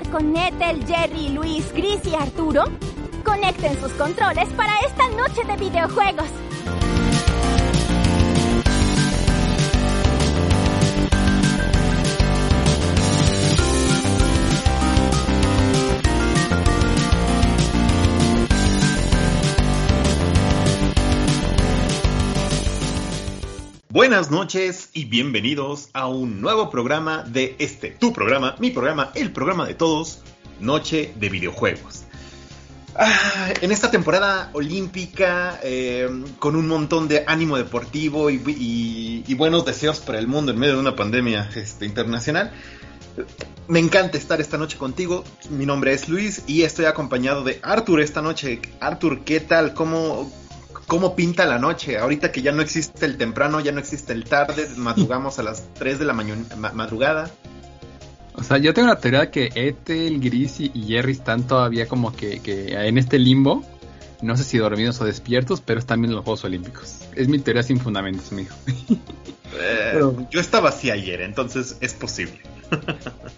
jugar con Ethel, Jerry, Luis, Chris y Arturo? Conecten sus controles para esta noche de videojuegos. Buenas noches y bienvenidos a un nuevo programa de este, tu programa, mi programa, el programa de todos, Noche de Videojuegos. Ah, en esta temporada olímpica, eh, con un montón de ánimo deportivo y, buenos deseos para el mundo en medio de una pandemia este, internacional, me encanta estar esta noche contigo. Mi nombre es Luis y estoy acompañado de Arthur esta noche. Arthur, ¿qué tal? ¿Cómo, cómo pinta la noche. Ahorita que ya no existe el temprano, ya no existe el tarde, madrugamos a las 3 de la madrugada. O sea, yo tengo la teoría que Ethel, Gris y Jerry están todavía como que, en este limbo. No sé si dormidos o despiertos, pero están viendo los Juegos Olímpicos. Es mi teoría sin fundamentos, mijo. Eh, yo estaba así ayer, entonces es posible.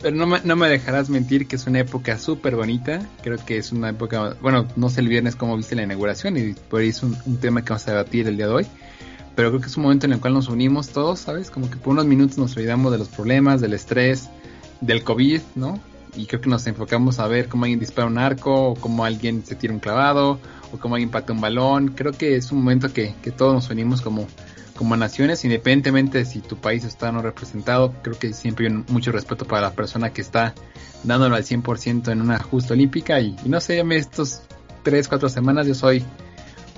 Pero no me, no me dejarás mentir que es una época súper bonita. Creo que es una época, bueno, no sé el viernes cómo viste la inauguración y por ahí es un, tema que vamos a debatir el día de hoy. Pero creo que es un momento en el cual nos unimos todos, ¿sabes? Como que por unos minutos nos olvidamos de los problemas, del estrés, del COVID, ¿no? Y creo que nos enfocamos a ver cómo alguien dispara un arco, o cómo alguien se tira un clavado, o cómo alguien patea un balón. Creo que es un momento que, que todos nos unimos como como naciones, independientemente de si tu país está o no representado, creo que siempre hay mucho respeto para la persona que está dándolo al 100% en una justa olímpica y, no sé, estos 3, 4 semanas yo soy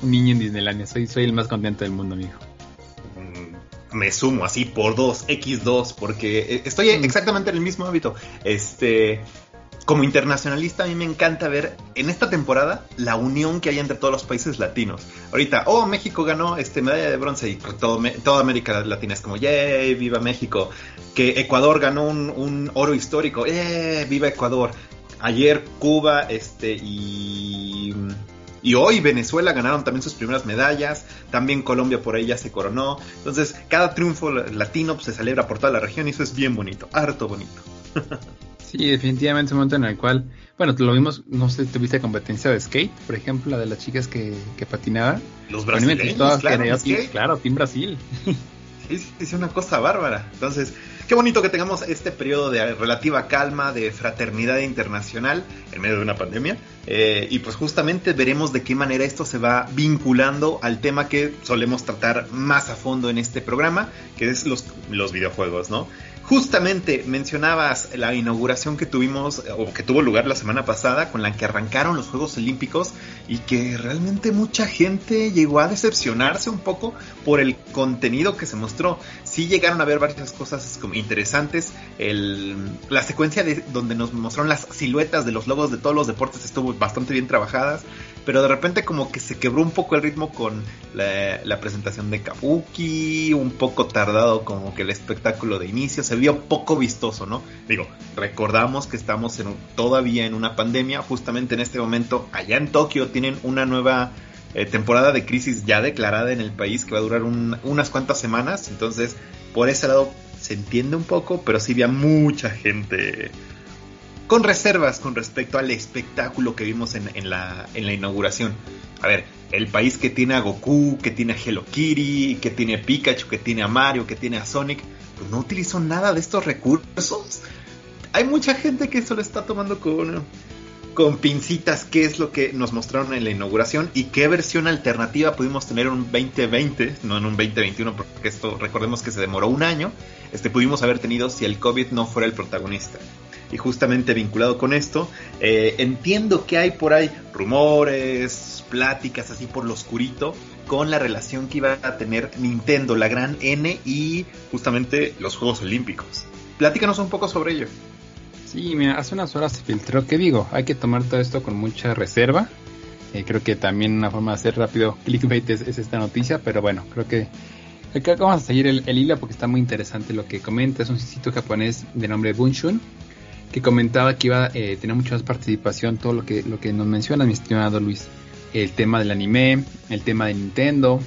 un niño en Disneylandia, soy, soy el más contento del mundo, amigo. Me sumo así por 2, X2, porque eh, estoy mm. exactamente en el mismo hábito. Este, como internacionalista a mí me encanta ver en esta temporada la unión que hay entre todos los países latinos. Ahorita, oh, México ganó este medalla de bronce y todo, toda América Latina es como, ¡yay! ¡Viva México! Que Ecuador ganó un, oro histórico, ¡yay! ¡Viva Ecuador! Ayer Cuba este, y, y hoy Venezuela ganaron también sus primeras medallas, también Colombia por ahí ya se coronó. Entonces, cada triunfo latino pues, se celebra por toda la región y eso es bien bonito, harto bonito. Sí, definitivamente es un momento en el cual, bueno, lo vimos, no sé, tuviste competencia de skate, por ejemplo, la de las chicas que, que patinaban. Los brasileños, claro, claro, Team Brasil. Es una cosa bárbara. Entonces, qué bonito que tengamos este periodo de relativa calma, de fraternidad internacional en medio de una pandemia. Eh, y pues justamente veremos de qué manera esto se va vinculando al tema que solemos tratar más a fondo en este programa, que es los, los videojuegos, ¿no? Justamente mencionabas la inauguración que tuvimos o que tuvo lugar la semana pasada con la que arrancaron los Juegos Olímpicos y que realmente mucha gente llegó a decepcionarse un poco por el contenido que se mostró. Sí llegaron a ver varias cosas interesantes. La secuencia de donde nos mostraron las siluetas de los logos de todos los deportes estuvo bastante bien trabajadas pero de repente como que se quebró un poco el ritmo con la, presentación de Kabuki, un poco tardado como que el espectáculo de inicio, se vio poco vistoso, ¿no? Digo, recordamos que estamos todavía en una pandemia, justamente en este momento allá en Tokio tienen una nueva eh, temporada de crisis ya declarada en el país que va a durar unas cuantas semanas, entonces por ese lado se entiende un poco, pero sí había mucha gente con reservas con respecto al espectáculo que vimos en, la, inauguración. A ver, el país que tiene a Goku, que tiene a Hello Kitty, que tiene a Pikachu, que tiene a Mario, que tiene a Sonic, pues no utilizó nada de estos recursos. Hay mucha gente que eso lo está tomando con, con pincitas qué es lo que nos mostraron en la inauguración y qué versión alternativa pudimos tener en un 2020, no en un 2021, porque esto recordemos que se demoró un año, este pudimos haber tenido si el COVID no fuera el protagonista y justamente vinculado con esto, eh, entiendo que hay por ahí rumores, pláticas así por lo oscurito con la relación que iba a tener Nintendo, la gran N y justamente los Juegos Olímpicos. Platícanos un poco sobre ello. Sí, mira, hace unas horas se filtró, ¿qué digo? Hay que tomar todo esto con mucha reserva. Eh, creo que también una forma de hacer rápido clickbait es, esta noticia, pero bueno, creo que acá vamos a seguir el, hilo porque está muy interesante lo que comenta. Es un sitio japonés de nombre Bunshun que comentaba que iba a eh, tener mucha más participación, todo lo que, lo que nos menciona mi estimado Luis. El tema del anime, el tema de Nintendo,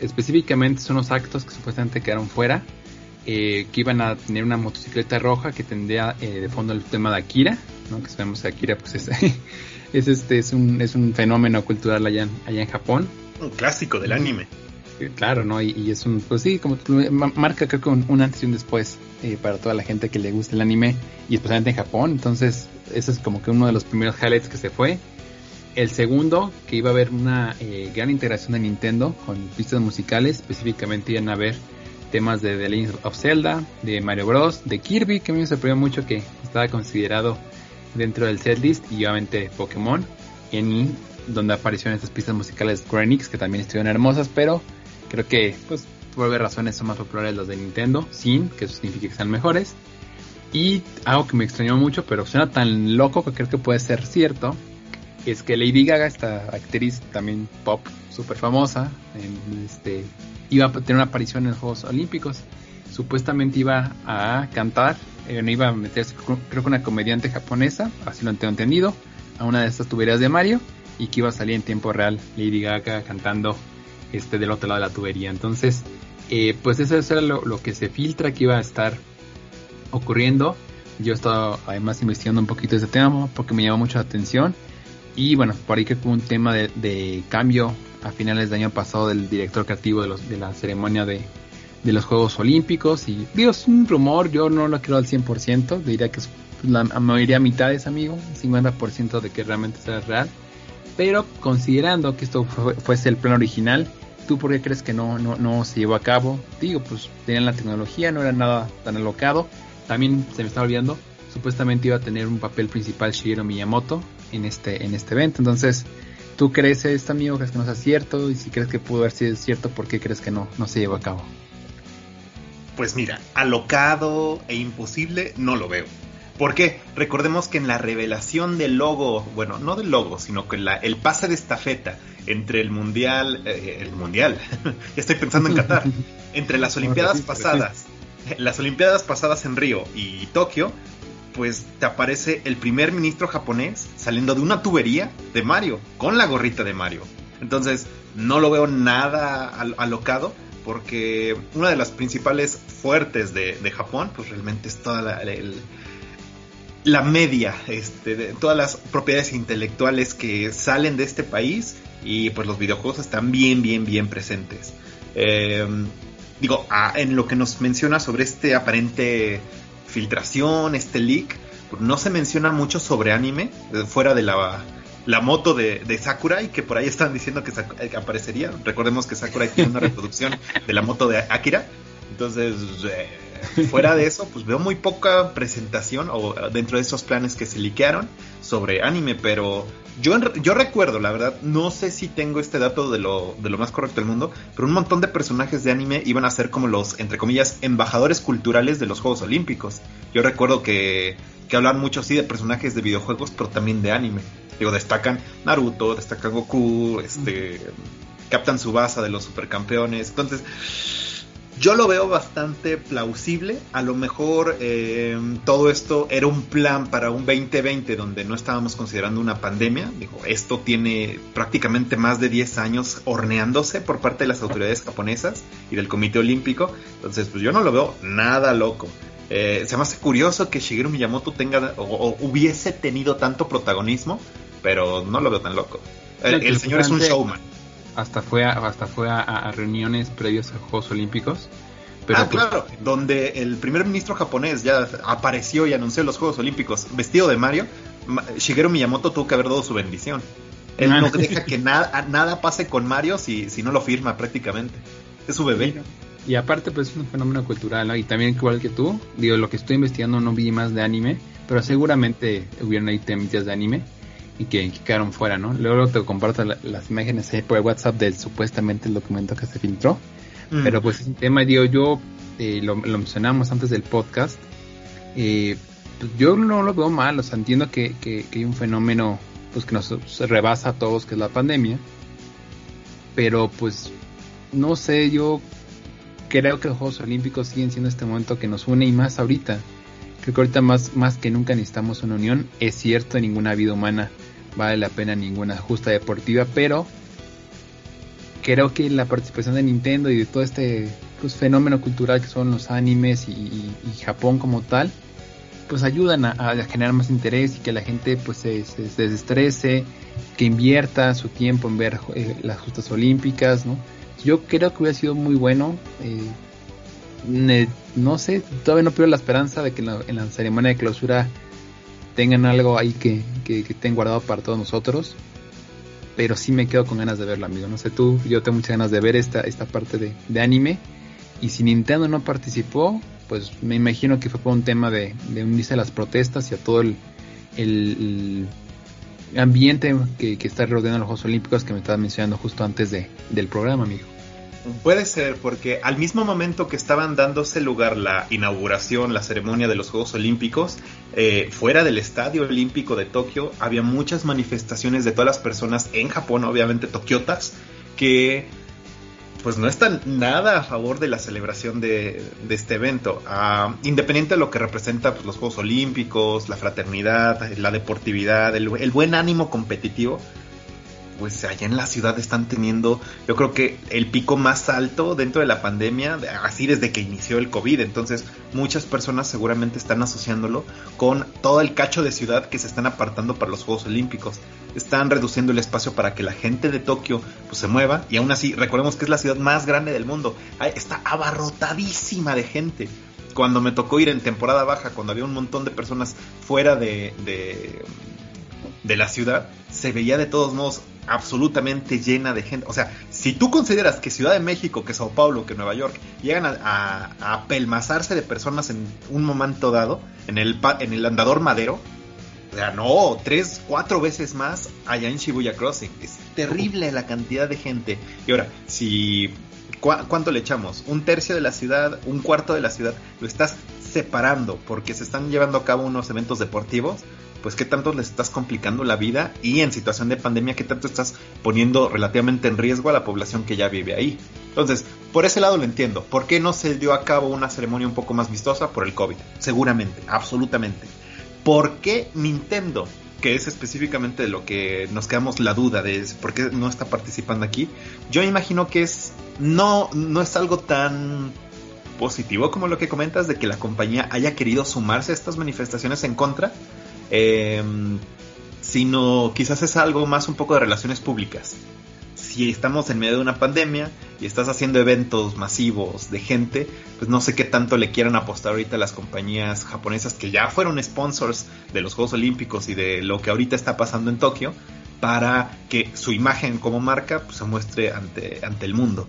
específicamente son los actos que supuestamente quedaron fuera. eh, que iban a tener una motocicleta roja que tendría eh, de fondo el tema de Akira, ¿no? que sabemos que Akira pues es, es, este, es, un, es un fenómeno cultural allá, allá en Japón. Un clásico del anime. Claro, ¿no? Y, es un, pues sí, como marca creo que un, antes y un después eh, para toda la gente que le gusta el anime y especialmente en Japón. Entonces, ese es como que uno de los primeros highlights que se fue. El segundo, que iba a haber una gran integración de Nintendo con pistas musicales, específicamente iban a ver temas de The Legend of Zelda, de Mario Bros, de Kirby, que a mí me sorprendió mucho que estaba considerado dentro del setlist, y obviamente Pokémon, en donde aparecieron estas pistas musicales de Square que también estuvieron hermosas, pero creo que, pues, por ver razones son más populares los de Nintendo, sin que eso signifique que sean mejores. Y algo que me extrañó mucho, pero suena tan loco que creo que puede ser cierto, es que Lady Gaga, esta actriz también pop súper famosa, en este, iba a tener una aparición en los Juegos Olímpicos. Supuestamente iba a cantar, eh, no iba a meterse, creo que una comediante japonesa, así lo tengo entendido, a una de estas tuberías de Mario y que iba a salir en tiempo real Lady Gaga cantando este del otro lado de la tubería. Entonces, eh, pues eso, era lo, lo, que se filtra que iba a estar ocurriendo. Yo he estado además investigando un poquito ese tema porque me llamó mucho la atención. Y bueno, por ahí que hubo un tema de, de cambio a finales del año pasado del director creativo de, los, de la ceremonia de, de los Juegos Olímpicos. Y digo, es un rumor, yo no lo creo al 100%, diría que es la mayoría mitades, amigo, 50% de que realmente sea real. Pero considerando que esto fuese el plan original, ¿tú por qué crees que no, no, no se llevó a cabo? Digo, pues tenían la tecnología, no era nada tan alocado. También se me está olvidando, supuestamente iba a tener un papel principal Shigeru Miyamoto en este, en este evento. Entonces, ¿Tú crees esto, amigo? ¿Crees que no sea cierto? Y si crees que pudo haber sido cierto, ¿por qué crees que no, no se llevó a cabo? Pues mira, alocado e imposible no lo veo. ¿Por qué? Recordemos que en la revelación del logo, bueno, no del logo, sino que la, el pase de estafeta entre el mundial, eh, el mundial, ya estoy pensando en Qatar, entre las Olimpiadas pasadas, las Olimpiadas pasadas en Río y Tokio, pues te aparece el primer ministro japonés saliendo de una tubería de Mario, con la gorrita de Mario. Entonces, no lo veo nada alocado, porque una de las principales fuertes de, Japón, pues realmente es toda la, la media, este, de todas las propiedades intelectuales que salen de este país y pues los videojuegos están bien, bien, bien presentes. Em, digo, en lo que nos menciona sobre este aparente filtración, este leak, pues, no se menciona mucho sobre anime, eh, fuera de la, la moto de, de, Sakurai, que por ahí están diciendo que, eh, aparecería. Recordemos que Sakurai tiene una reproducción de la moto de Akira. Entonces, eh, fuera de eso, pues veo muy poca presentación o dentro de esos planes que se liquearon sobre anime, pero yo, yo recuerdo, la verdad, no sé si tengo este dato de lo, de lo más correcto del mundo, pero un montón de personajes de anime iban a ser como los, entre comillas, embajadores culturales de los Juegos Olímpicos. Yo recuerdo que, que hablan mucho así de personajes de videojuegos, pero también de anime. Digo, destacan Naruto, destacan Goku, este, Captain Subasa de los supercampeones. Entonces, yo lo veo bastante plausible. A lo mejor eh, todo esto era un plan para un 2020 donde no estábamos considerando una pandemia. Digo, esto tiene prácticamente más de 10 años horneándose por parte de las autoridades japonesas y del Comité Olímpico. Entonces, pues yo no lo veo nada loco. Eh, se me hace curioso que Shigeru Miyamoto tenga o, hubiese tenido tanto protagonismo, pero no lo veo tan loco. el señor es un showman hasta fue a, hasta fue a, reuniones previas a Juegos Olímpicos. Pero ah, pues, claro, donde el primer ministro japonés ya apareció y anunció los Juegos Olímpicos vestido de Mario, Shigeru Miyamoto tuvo que haber dado su bendición. Él no deja que nada, nada pase con Mario si, si no lo firma prácticamente. Es su bebé. Y aparte, pues es un fenómeno cultural, ¿no? Y también, igual que tú, digo, lo que estoy investigando no vi más de anime, pero seguramente hubieron ahí temitas de anime y que, quedaron fuera, ¿no? Luego te comparto las imágenes ahí por WhatsApp del supuestamente el documento que se filtró. Mm. Pero pues ese tema, digo, yo eh, lo, mencionamos antes del podcast. Eh, pues, yo no lo veo mal, o sea, entiendo que, que, hay un fenómeno pues que nos rebasa a todos, que es la pandemia. Pero pues, no sé, yo creo que los Juegos Olímpicos siguen siendo este momento que nos une y más ahorita. Creo que ahorita más, más que nunca necesitamos una unión. Es cierto, ninguna vida humana vale la pena ninguna justa deportiva, pero creo que la participación de Nintendo y de todo este pues, fenómeno cultural que son los animes y, Japón como tal, pues ayudan a, generar más interés y que la gente pues se, desestrese, que invierta su tiempo en ver eh, las justas olímpicas, ¿no? Yo creo que hubiera sido muy bueno. Eh, no sé, todavía no pierdo la esperanza de que en la, ceremonia de clausura tengan algo ahí que, que, estén guardado para todos nosotros pero sí me quedo con ganas de verlo, amigo. No sé tú, yo tengo muchas ganas de ver esta, esta parte de, anime. Y si Nintendo no participó, pues me imagino que fue por un tema de, unirse a las protestas y a todo el, el, ambiente que, que, está rodeando los Juegos Olímpicos que me estabas mencionando justo antes de, del programa, amigo. Puede ser, porque al mismo momento que estaban dándose lugar la inauguración, la ceremonia de los Juegos Olímpicos, eh, fuera del Estadio Olímpico de Tokio había muchas manifestaciones de todas las personas en Japón, obviamente tokiotas, que pues no están nada a favor de la celebración de, este evento. Ah, independiente de lo que representa pues, los Juegos Olímpicos, la fraternidad, la deportividad, el buen ánimo competitivo, pues allá en la ciudad están teniendo, yo creo que el pico más alto dentro de la pandemia, así desde que inició el COVID. Entonces, muchas personas seguramente están asociándolo con todo el cacho de ciudad que se están apartando para los Juegos Olímpicos. Están reduciendo el espacio para que la gente de Tokio pues, se mueva. Y aún así, recordemos que es la ciudad más grande del mundo. Está abarrotadísima de gente cuando me tocó ir en temporada baja, cuando había un montón de personas fuera de, de, de, la ciudad, se veía de todos modos absolutamente llena de gente. O sea, si tú consideras que Ciudad de México, que Sao Paulo, que Nueva York llegan a, a, pelmazarse de personas en un momento dado, en el, en el andador madero, o sea, no, tres, cuatro veces más allá en Shibuya Crossing. Es terrible la cantidad de gente. Y ahora, si... ¿Cuánto le echamos? Un tercio de la ciudad, un cuarto de la ciudad, lo estás separando porque se están llevando a cabo unos eventos deportivos pues qué tanto les estás complicando la vida y en situación de pandemia qué tanto estás poniendo relativamente en riesgo a la población que ya vive ahí. Entonces, por ese lado lo entiendo. ¿Por qué no se dio a cabo una ceremonia un poco más vistosa? Por el COVID. Seguramente, absolutamente. ¿Por qué Nintendo? Que es específicamente de lo que nos quedamos la duda de por qué no está participando aquí. Yo imagino que es no, no es algo tan positivo como lo que comentas de que la compañía haya querido sumarse a estas manifestaciones en contra Em, sino quizás es algo más un poco de relaciones públicas. Si estamos en medio de una pandemia y estás haciendo eventos masivos de gente, pues no sé qué tanto le quieran apostar ahorita las compañías japonesas que ya fueron sponsors de los Juegos Olímpicos y de lo que ahorita está pasando en Tokio para que su imagen como marca pues, se muestre ante, ante el mundo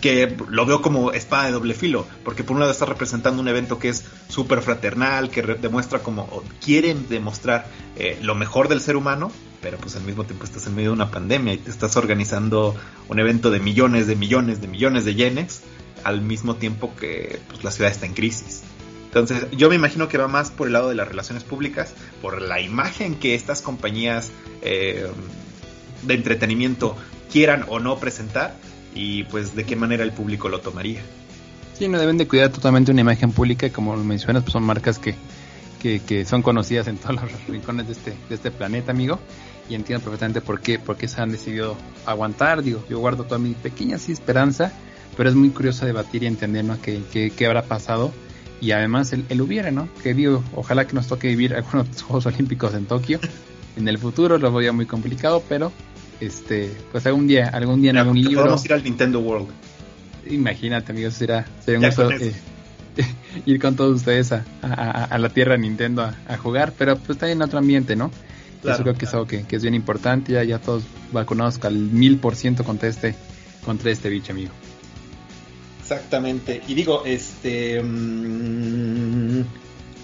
que lo veo como espada de doble filo, porque por un lado está representando un evento que es súper fraternal, que demuestra como quieren demostrar eh, lo mejor del ser humano, pero pues al mismo tiempo estás en medio de una pandemia y te estás organizando un evento de millones, de millones, de millones de yenes, al mismo tiempo que pues, la ciudad está en crisis. Entonces, yo me imagino que va más por el lado de las relaciones públicas, por la imagen que estas compañías eh, de entretenimiento quieran o no presentar, y pues de qué manera el público lo tomaría. Sí, no deben de cuidar totalmente una imagen pública como lo mencionas, pues son marcas que, que, son conocidas en todos los rincones de este, de este planeta, amigo. Y entiendo perfectamente por qué, por qué se han decidido aguantar. Digo, yo guardo toda mi pequeña esperanza, pero es muy curioso debatir y entender ¿no? qué, qué, habrá pasado. Y además el, el, hubiera, ¿no? Que digo, ojalá que nos toque vivir algunos Juegos Olímpicos en Tokio. En el futuro lo voy a muy complicado, pero este, pues algún día, algún día en algún libro. Podemos ir al Nintendo World. Imagínate, amigos, será, sería un gusto eh, ir con todos ustedes a, a, la tierra Nintendo a, jugar, pero pues está en otro ambiente, ¿no? Eso creo que es algo que, es bien importante, ya, ya todos vacunados al mil por ciento contra este, contra este bicho, amigo. Exactamente, y digo, este... Mm,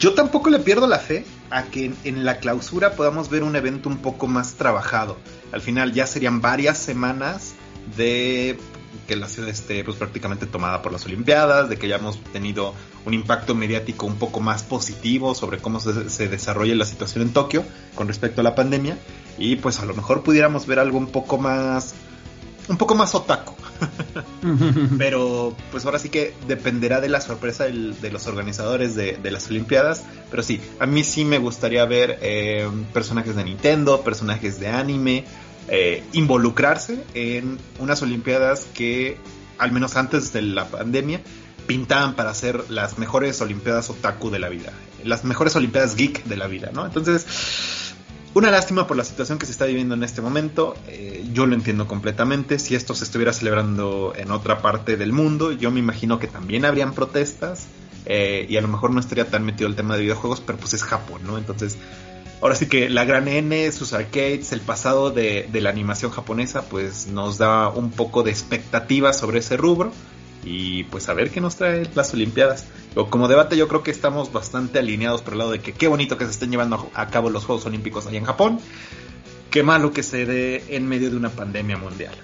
yo tampoco le pierdo la fe a que en la clausura podamos ver un evento un poco más trabajado. Al final ya serían varias semanas de que la ciudad esté pues, prácticamente tomada por las Olimpiadas, de que hayamos tenido un impacto mediático un poco más positivo sobre cómo se, se, desarrolla la situación en Tokio con respecto a la pandemia y pues a lo mejor pudiéramos ver algo un poco más un poco más otaku. pero pues ahora sí que dependerá de la sorpresa de los organizadores de, las Olimpiadas. Pero sí, a mí sí me gustaría ver eh, personajes de Nintendo, personajes de anime, eh, involucrarse en unas Olimpiadas que, al menos antes de la pandemia, pintaban para hacer las mejores Olimpiadas Otaku de la vida, las mejores Olimpiadas Geek de la vida, ¿no? Entonces, una lástima por la situación que se está viviendo en este momento. Eh, yo lo entiendo completamente. Si esto se estuviera celebrando en otra parte del mundo, yo me imagino que también habrían protestas. Eh, y a lo mejor no estaría tan metido el tema de videojuegos, pero pues es Japón, ¿no? Entonces, ahora sí que la gran N, sus arcades, el pasado de, de la animación japonesa, pues nos da un poco de expectativa sobre ese rubro y pues a ver qué nos trae las Olimpiadas. O como debate yo creo que estamos bastante alineados por el lado de que qué bonito que se estén llevando a cabo los Juegos Olímpicos ahí en Japón, qué malo que se dé en medio de una pandemia mundial.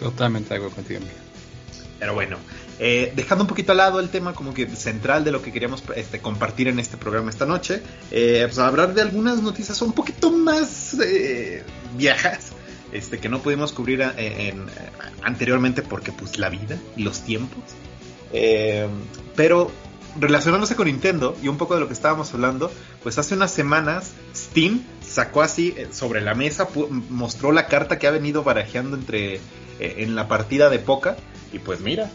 Totalmente de acuerdo contigo. Pero bueno, eh, dejando un poquito al lado el tema como que central de lo que queríamos este, compartir en este programa esta noche, eh, pues hablar de algunas noticias un poquito más eh, viejas este, que no pudimos cubrir en, anteriormente porque pues la vida y los tiempos. Eh, pero relacionándose con Nintendo y un poco de lo que estábamos hablando, pues hace unas semanas Steam sacó así eh, sobre la mesa, mostró la carta que ha venido barajeando entre eh, en la partida de poca y pues mira,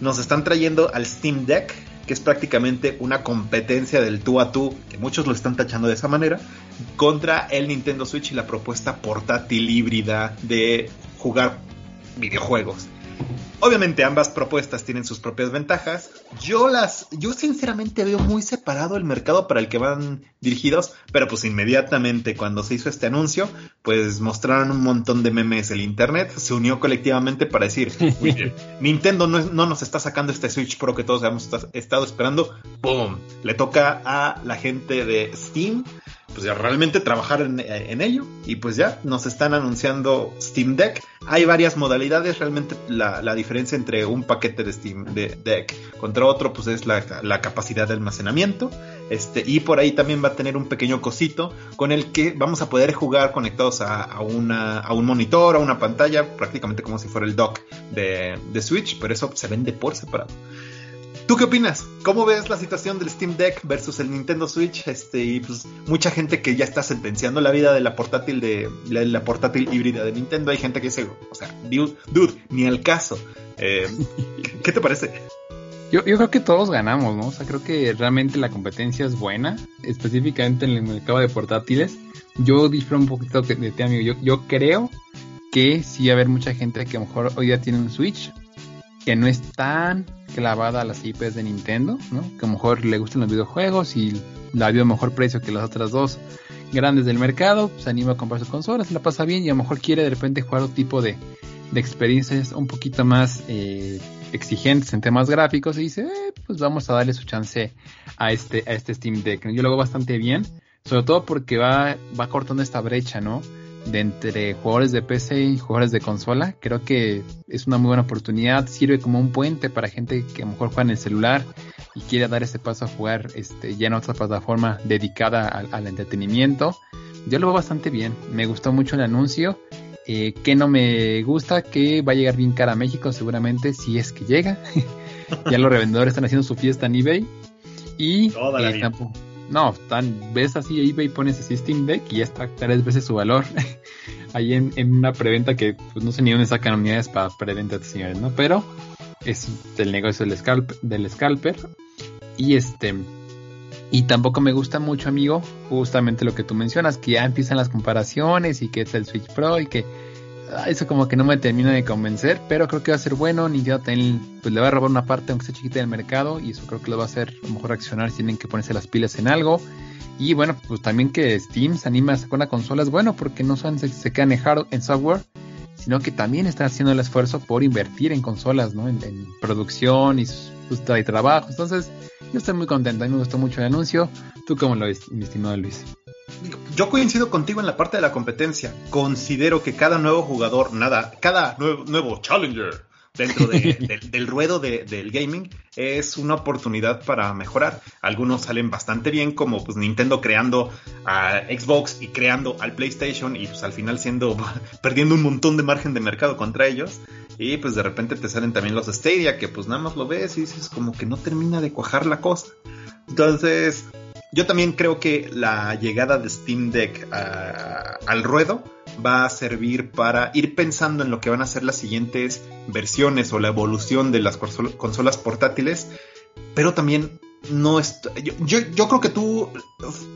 nos están trayendo al Steam Deck que es prácticamente una competencia del tú a tú, que muchos lo están tachando de esa manera, contra el Nintendo Switch y la propuesta portátil híbrida de jugar videojuegos. Obviamente ambas propuestas tienen sus propias ventajas. Yo las, yo sinceramente veo muy separado el mercado para el que van dirigidos, pero pues inmediatamente cuando se hizo este anuncio, pues mostraron un montón de memes el internet, se unió colectivamente para decir, Nintendo no, no, nos está sacando este Switch Pro que todos hemos estado esperando, ¡boom! Le toca a la gente de Steam pues ya realmente trabajar en, ello y pues ya nos están anunciando Steam Deck. Hay varias modalidades, realmente la, diferencia entre un paquete de Steam Deck contra otro pues es la, capacidad de almacenamiento. Este, y por ahí también va a tener un pequeño cosito con el que vamos a poder jugar conectados a, una, a un monitor, a una pantalla, prácticamente como si fuera el dock de, de Switch, pero eso se vende por separado. ¿Tú qué opinas? ¿Cómo ves la situación del Steam Deck versus el Nintendo Switch? Este, y pues mucha gente que ya está sentenciando la vida de la portátil de la, portátil híbrida de Nintendo. Hay gente que dice, o sea, dude, ni al caso. Eh, ¿Qué te parece? Yo, yo creo que todos ganamos, ¿no? O sea, creo que realmente la competencia es buena, específicamente en el mercado de portátiles. Yo disfruto un poquito de ti, amigo. Yo, yo creo que sí va a haber mucha gente que a lo mejor hoy ya tiene un Switch, que no es tan clavada a las IPs de Nintendo, ¿no? Que a lo mejor le gustan los videojuegos y la vio a mejor precio que las otras dos grandes del mercado, se anima a comprar su consola, se la pasa bien y a lo mejor quiere de repente jugar otro tipo de, experiencias un poquito más eh, exigentes en temas gráficos y dice, eh, pues vamos a darle su chance a este, a este Steam Deck. Yo lo hago bastante bien, sobre todo porque va, va cortando esta brecha, ¿no? De entre jugadores de PC y jugadores de consola. Creo que es una muy buena oportunidad. Sirve como un puente para gente que a lo mejor juega en el celular y quiere dar ese paso a jugar este, ya en otra plataforma dedicada al, entretenimiento. Yo lo veo bastante bien. Me gustó mucho el anuncio. Eh, que no me gusta, que va a llegar bien cara a México seguramente si es que llega. ya los revendedores están haciendo su fiesta en eBay. Y eh, no, tan, ves así eBay, pones así Steam Deck y ya está tres veces su valor. Ahí en, una preventa que pues, no sé ni dónde sacan unidades para preventa, señores, ¿no? Pero es el negocio del, scalp, del scalper. Y este. Y tampoco me gusta mucho, amigo, justamente lo que tú mencionas, que ya empiezan las comparaciones y que es el Switch Pro y que eso como que no me termina de convencer, pero creo que va a ser bueno. Nintendo también pues, le va a robar una parte, aunque sea chiquita del mercado, y eso creo que lo va a hacer a lo mejor reaccionar si tienen que ponerse las pilas en algo. Y bueno, pues también que Steam se anima a sacar una consola es bueno, porque no solamente se, quedan en, en software, sino que también están haciendo el esfuerzo por invertir en consolas, ¿no? En, producción y sus de trabajo. Entonces, yo estoy muy contento. A mí me gustó mucho el anuncio. ¿Tú cómo lo ves, mi estimado Luis? yo coincido contigo en la parte de la competencia. Considero que cada nuevo jugador, nada, cada nuevo, challenger dentro del ruedo del gaming es una oportunidad para mejorar. Algunos salen bastante bien, como pues Nintendo creando a Xbox y creando al PlayStation y pues al final siendo perdiendo un montón de margen de mercado contra ellos. Y pues de repente te salen también los Stadia, que pues nada más lo ves y dices como que no termina de cuajar la cosa. Entonces, yo también creo que la llegada de Steam Deck al ruedo va a servir para ir pensando en lo que van a ser las siguientes versiones o la evolución de las consolas portátiles, pero también no yo, yo, creo que tú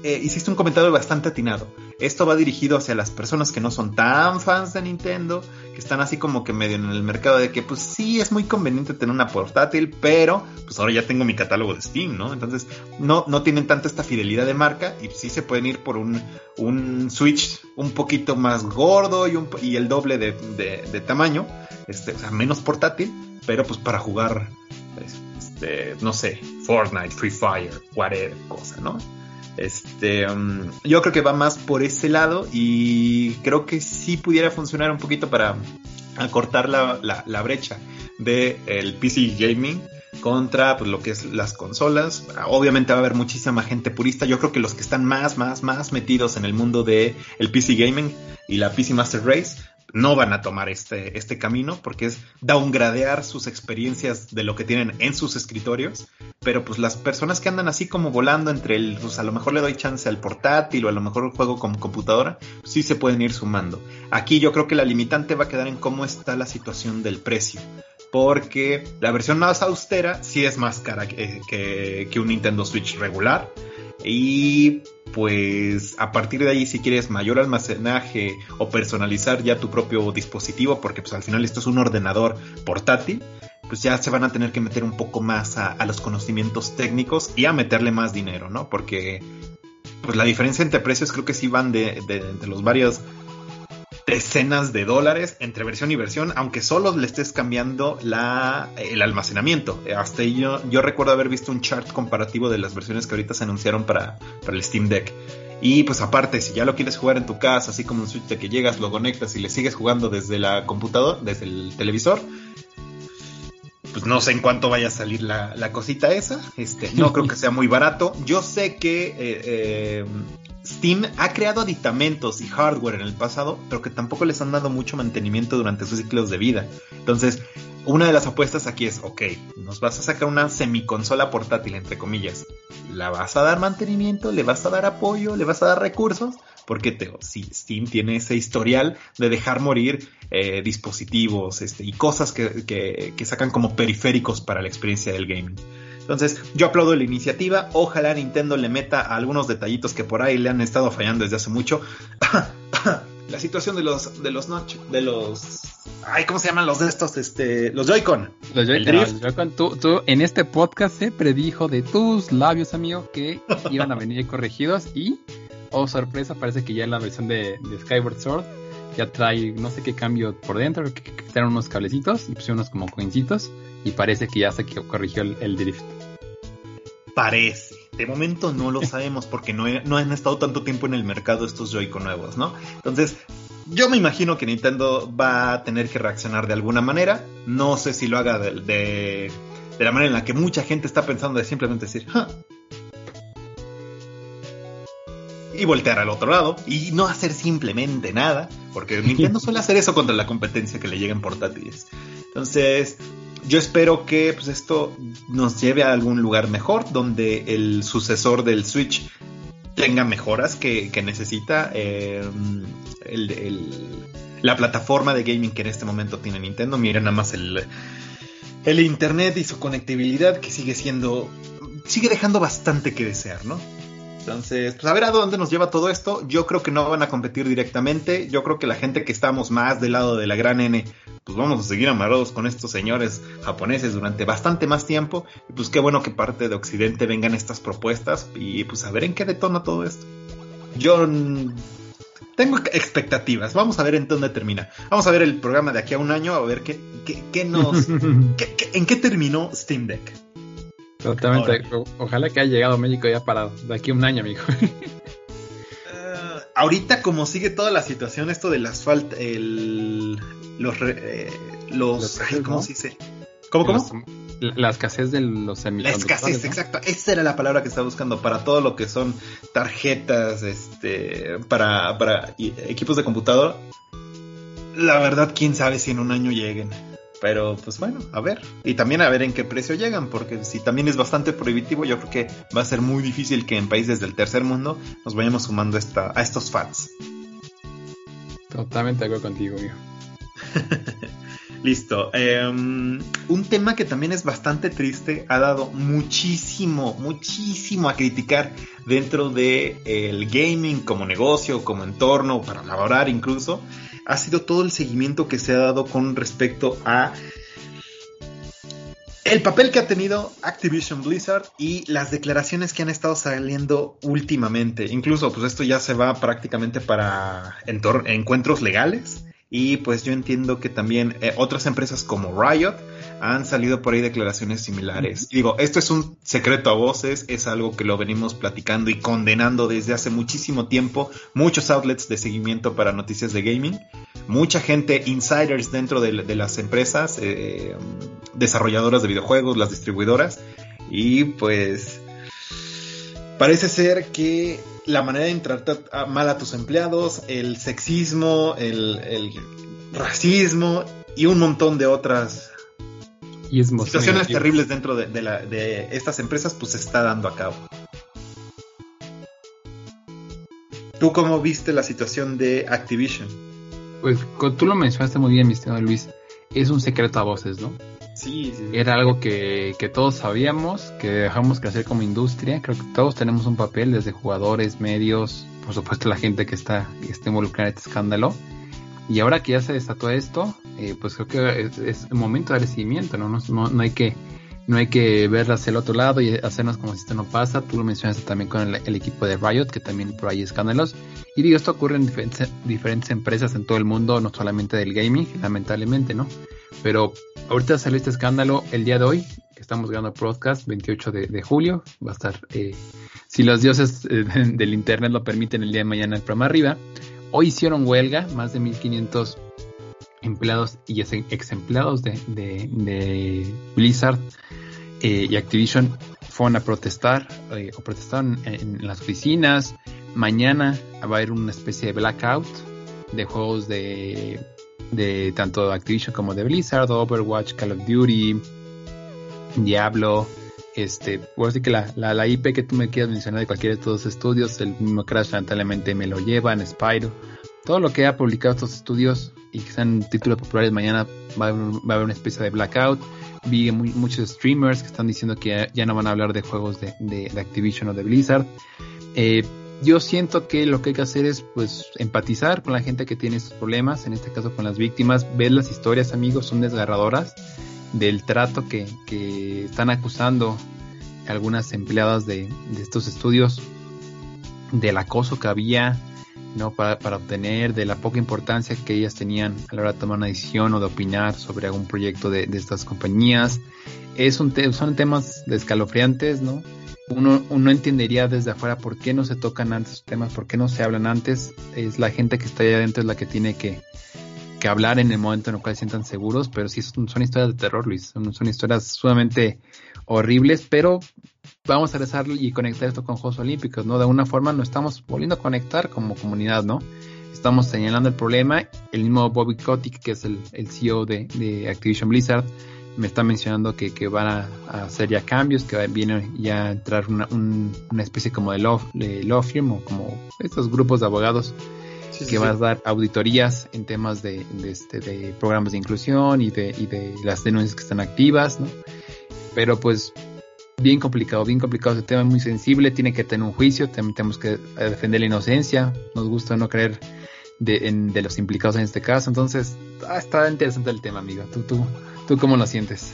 eh, hiciste un comentario bastante atinado. Esto va dirigido hacia las personas que no son tan fans de Nintendo, que están así como que medio en el mercado de que pues sí es muy conveniente tener una portátil, pero pues ahora ya tengo mi catálogo de Steam, ¿no? Entonces no, no tienen tanta esta fidelidad de marca y sí se pueden ir por un, un Switch un poquito más gordo y, el doble de, de, tamaño, este, o sea, menos portátil, pero pues para jugar pues, no sé, Fortnite, Free Fire, whatever cosa, ¿no? Este, um, yo creo que va más por ese lado y creo que sí pudiera funcionar un poquito para acortar la, la, brecha del el PC gaming contra pues, lo que es las consolas. Obviamente va a haber muchísima gente purista. Yo creo que los que están más, más, más metidos en el mundo del el PC gaming y la PC Master Race no van a tomar este, este camino porque es downgradear sus experiencias de lo que tienen en sus escritorios. Pero pues las personas que andan así como volando entre el, pues a lo mejor le doy chance al portátil o a lo mejor juego con computadora, sí se pueden ir sumando. Aquí yo creo que la limitante va a quedar en cómo está la situación del precio. Porque la versión más austera sí es más cara que, que, que un Nintendo Switch regular. Y pues a partir de ahí si quieres mayor almacenaje o personalizar ya tu propio dispositivo, porque pues al final esto es un ordenador portátil, pues ya se van a tener que meter un poco más a, los conocimientos técnicos y a meterle más dinero, ¿no? Porque pues la diferencia entre precios creo que sí van de, de los varios decenas de dólares entre versión y versión, aunque solo le estés cambiando la, el almacenamiento. Hasta yo, yo recuerdo haber visto un chart comparativo de las versiones que ahorita se anunciaron para, para el Steam Deck. Y pues aparte, si ya lo quieres jugar en tu casa, así como un Switch de que llegas, lo conectas y le sigues jugando desde la computadora, desde el televisor, pues no sé en cuánto vaya a salir la, la cosita esa. Este, no creo que sea muy barato. Yo sé que eh, eh, Steam ha creado aditamentos y hardware en el pasado, pero que tampoco les han dado mucho mantenimiento durante sus ciclos de vida. Entonces, una de las apuestas aquí es, ok, nos vas a sacar una semiconsola portátil, entre comillas. ¿La vas a dar mantenimiento? ¿Le vas a dar apoyo? ¿Le vas a dar recursos? Porque te, si Steam tiene ese historial de dejar morir eh, dispositivos este, y cosas que, que sacan como periféricos para la experiencia del gaming. Entonces, yo aplaudo la iniciativa. Ojalá Nintendo le meta algunos detallitos que por ahí le han estado fallando desde hace mucho. la situación de los de los de los ay cómo se llaman los de estos este los Joy-Con los Joy-Con tú, tú, en este podcast se predijo de tus labios amigo que iban a venir corregidos y oh sorpresa parece que ya en la versión de, Skyward Sword ya trae no sé qué cambio por dentro que quitaron unos cablecitos y pusieron unos como coincitos y parece que ya se corrigió el drift Parece. De momento no lo sabemos porque no, no han estado tanto tiempo en el mercado estos Joy-Con nuevos, ¿no? Entonces, yo me imagino que Nintendo va a tener que reaccionar de alguna manera. No sé si lo haga de, de, la manera en la que mucha gente está pensando de simplemente decir, y voltear al otro lado y no hacer simplemente nada, porque Nintendo suele hacer eso contra la competencia que le lleguen portátiles. Entonces, yo espero que pues, esto nos lleve a algún lugar mejor, donde el sucesor del Switch tenga mejoras que, necesita eh, la plataforma de gaming que en este momento tiene Nintendo. Miren nada más el, el internet y su conectividad que sigue siendo, sigue dejando bastante que desear, ¿no? Entonces, pues a ver a dónde nos lleva todo esto. Yo creo que no van a competir directamente. Yo creo que la gente que estamos más del lado de la gran N, pues vamos a seguir amarrados con estos señores japoneses durante bastante más tiempo. Y pues qué bueno que parte de Occidente vengan estas propuestas y pues a ver en qué detona todo esto. Yo tengo expectativas. Vamos a ver en dónde termina. Vamos a ver el programa de aquí a un año, a ver qué, qué, nos. en qué terminó Steam Deck. Totalmente. ojalá que haya llegado a México ya para de aquí a un año, amigo. Eh, ahorita como sigue toda la situación, esto del asfalto, el, los, eh, los, ¿cómo se dice? ¿Cómo, cómo? la escasez de los semiconductores. La escasez, exacto. Esa era la palabra que estaba buscando para todo lo que son tarjetas, este, para, para equipos de computador. La verdad, quién sabe si en un año lleguen. Pero pues bueno, a ver. Y también a ver en qué precio llegan, porque si también es bastante prohibitivo, yo creo que va a ser muy difícil que en países del tercer mundo nos vayamos sumando esta, a estos fans. Totalmente de acuerdo contigo, amigo. Listo. Em, un tema que también es bastante triste, ha dado muchísimo, muchísimo a criticar dentro del el gaming como negocio, como entorno, para laborar incluso, ha sido todo el seguimiento que se ha dado con respecto a el papel que ha tenido Activision Blizzard y las declaraciones que han estado saliendo últimamente. Incluso, pues esto ya se va prácticamente para encuentros legales. Y pues yo entiendo que también eh, otras empresas como Riot han salido por ahí declaraciones similares. Digo, esto es un secreto a voces, es algo que lo venimos platicando y condenando desde hace muchísimo tiempo. Muchos outlets de seguimiento para noticias de gaming, mucha gente, insiders dentro de, las empresas, eh, desarrolladoras de videojuegos, las distribuidoras. Y pues parece ser que la manera de tratar mal a tus empleados, el sexismo, el, racismo y un montón de otras situaciones terribles dentro de, estas empresas, pues se está dando a cabo. ¿Tú cómo viste la situación de Activision? Pues tú lo mencionaste muy bien, mi estimado Luis. Es un secreto a voces, ¿no? Sí, Era algo que, todos sabíamos, que dejamos crecer como industria. Creo que todos tenemos un papel, desde jugadores, medios, por supuesto la gente que está, que está involucrada en este escándalo. Y ahora que ya se desató esto, eh, pues creo que es, el momento de dar seguimiento, ¿no? No, no, hay que no hay que hacia el otro lado y hacernos como si esto no pasa. Tú lo mencionaste también con el, equipo de Riot, que también por ahí escándalos. Y digo, esto ocurre en diferentes, diferentes empresas en todo el mundo, no solamente del gaming, lamentablemente, ¿no? Pero ahorita salió este escándalo el día de hoy, que estamos grabando podcast, 28 de, julio. Va a estar, eh, si los dioses eh, del internet lo permiten, el día de mañana el programa arriba. Hoy hicieron huelga, más de 1500 empleados y ex empleados de, Blizzard eh, y Activision fueron a protestar o protestaron en, las oficinas. Mañana va a haber una especie de blackout de juegos de de tanto Activision como de Blizzard, Overwatch, Call of Duty, Diablo, este, por decir que la, la, IP que tú me quieras mencionar de cualquiera de estos estudios, el mismo Crash lamentablemente me lo llevan, Spyro, todo lo que ha publicado estos estudios y que sean títulos populares mañana va a, haber, una especie de blackout. Vi muchos streamers que están diciendo que ya, no van a hablar de juegos de, de, de Activision o de Blizzard. Eh, yo siento que lo que hay que hacer es pues empatizar con la gente que tiene estos problemas, en este caso con las víctimas, ver las historias amigos, son desgarradoras del trato que, que están acusando algunas empleadas de, estos estudios, del acoso que había, ¿no? Para, para, obtener, de la poca importancia que ellas tenían a la hora de tomar una decisión o de opinar sobre algún proyecto de, de estas compañías. Es un son temas escalofriantes, ¿no? uno, uno entendería desde afuera por qué no se tocan antes temas, por qué no se hablan antes. Es la gente que está ahí adentro es la que tiene que, que hablar en el momento en el cual se sientan seguros, pero sí son, historias de terror, Luis. Son, historias sumamente horribles, pero vamos a rezar y conectar esto con Juegos Olímpicos, ¿no? De alguna forma nos estamos volviendo a conectar como comunidad, ¿no? Estamos señalando el problema. El mismo Bobby Kotick, que es el, CEO de, Activision Blizzard, me está mencionando que, van a, hacer ya cambios, que viene ya a entrar una, una especie como de law firm o como estos grupos de abogados que van a dar auditorías en temas de, de, este, de programas de inclusión y de, y de las denuncias que están activas, ¿no? Pero pues bien complicado, bien complicado, ese tema muy sensible, tiene que tener un juicio, tenemos que defender la inocencia, nos gusta no creer de, en, de los implicados en este caso, entonces ah, está interesante el tema, amigo, tú, tú, ¿Tú cómo lo sientes?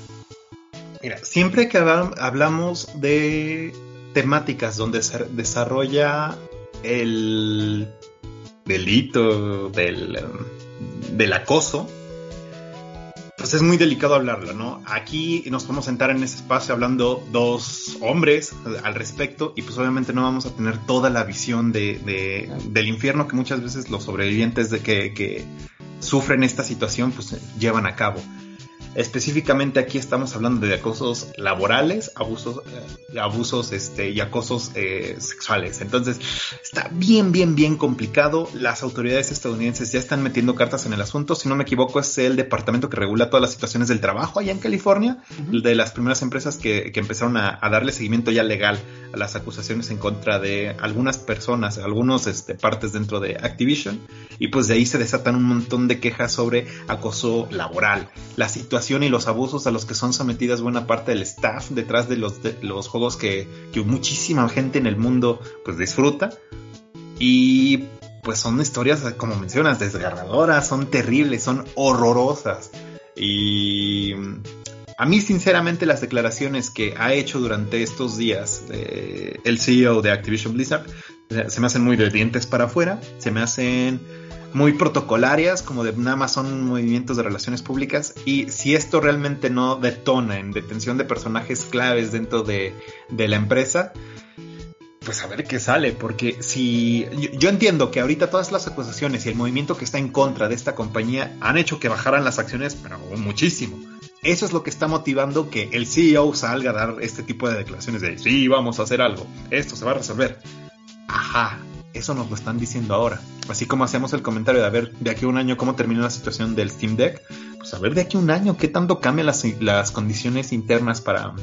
Mira, siempre que hablamos de temáticas donde se desarrolla el delito del, del acoso, pues es muy delicado hablarlo, ¿no? Aquí nos podemos sentar en ese espacio hablando dos hombres al respecto y pues obviamente no vamos a tener toda la visión de, del infierno que muchas veces los sobrevivientes de que, que sufren esta situación pues llevan a cabo. Específicamente aquí estamos hablando de acosos laborales, abusos, eh, abusos este, y acosos eh, sexuales. Entonces está bien, bien, bien complicado. Las autoridades estadounidenses ya están metiendo cartas en el asunto. Si no me equivoco, es el departamento que regula todas las situaciones del trabajo allá en California, de las primeras empresas que, empezaron a, darle seguimiento ya legal a las acusaciones en contra de algunas personas, algunos este, partes dentro de Activision. Y pues de ahí se desatan un montón de quejas sobre acoso laboral. La situación y los abusos a los que son sometidas buena parte del staff detrás de los, los juegos que, muchísima gente en el mundo pues disfruta. Y pues son historias, como mencionas, desgarradoras, son terribles, son horrorosas. Y a mí sinceramente las declaraciones que ha hecho durante estos días el CEO de Activision Blizzard se me hacen muy de dientes para afuera, se me hacen muy protocolarias, como de nada más son movimientos de relaciones públicas. Y si esto realmente no detona en detención de personajes claves dentro de, la empresa, pues a ver qué sale, porque si yo, entiendo que ahorita todas las acusaciones y el movimiento que está en contra de esta compañía han hecho que bajaran las acciones, pero muchísimo. Eso es lo que está motivando que el CEO salga a dar este tipo de declaraciones de sí, vamos a hacer algo, esto se va a resolver. Ajá, eso nos lo están diciendo ahora. Así como hacemos el comentario de a ver de aquí a un año cómo termina la situación del Steam Deck, pues a ver de aquí a un año qué tanto cambian las, condiciones internas para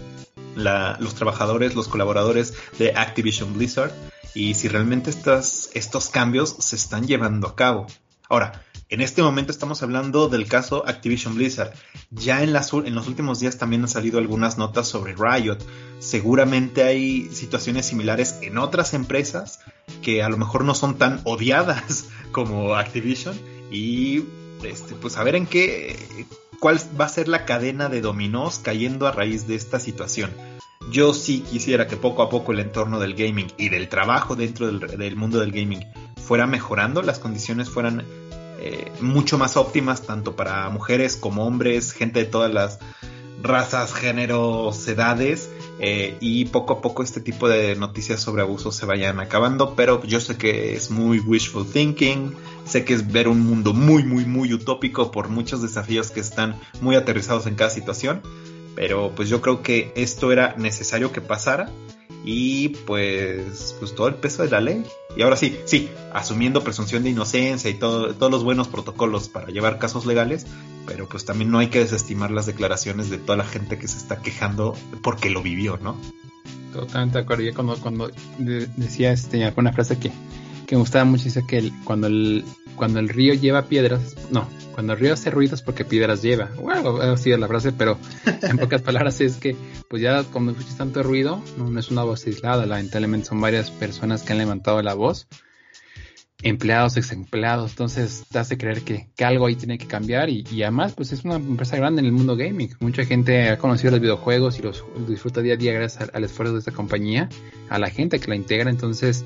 los trabajadores, los colaboradores de Activision Blizzard y si realmente estos cambios se están llevando a cabo. Ahora, en este momento estamos hablando del caso Activision Blizzard. Ya en, las, en los últimos días también han salido algunas notas sobre Riot. Seguramente hay situaciones similares en otras empresas que a lo mejor no son tan odiadas como Activision. Y este, pues a ver en qué, cuál va a ser la cadena de dominós cayendo a raíz de esta situación. Yo sí quisiera que poco a poco el entorno del gaming y del trabajo dentro del, mundo del gaming fuera mejorando, las condiciones fueran eh, mucho más óptimas tanto para mujeres como hombres, gente de todas las razas, géneros, edades eh, y poco a poco este tipo de noticias sobre abusos se vayan acabando, pero yo sé que es muy wishful thinking, sé que es ver un mundo muy muy muy utópico por muchos desafíos que están muy aterrizados en cada situación, pero pues yo creo que esto era necesario que pasara y pues, pues todo el peso de la ley. Y ahora sí, sí, asumiendo presunción de inocencia y todo, todos los buenos protocolos para llevar casos legales, pero pues también no hay que desestimar las declaraciones de toda la gente que se está quejando porque lo vivió, ¿no? Totalmente de acuerdo. Yo cuando, cuando decía este, una frase que, que me gustaba mucho, dice que cuando, el, cuando el río lleva piedras, no, cuando el río hace ruidos porque piedras lleva. Bueno, ha sido la frase, pero en pocas palabras es que, pues ya cuando escuchas tanto ruido, no, es una voz aislada, lamentablemente son varias personas que han levantado la voz, empleados, ex empleados, entonces te hace creer que, algo ahí tiene que cambiar y, además, pues es una empresa grande en el mundo gaming. Mucha gente ha conocido los videojuegos y los disfruta día a día gracias al esfuerzo de esta compañía, a la gente que la integra, entonces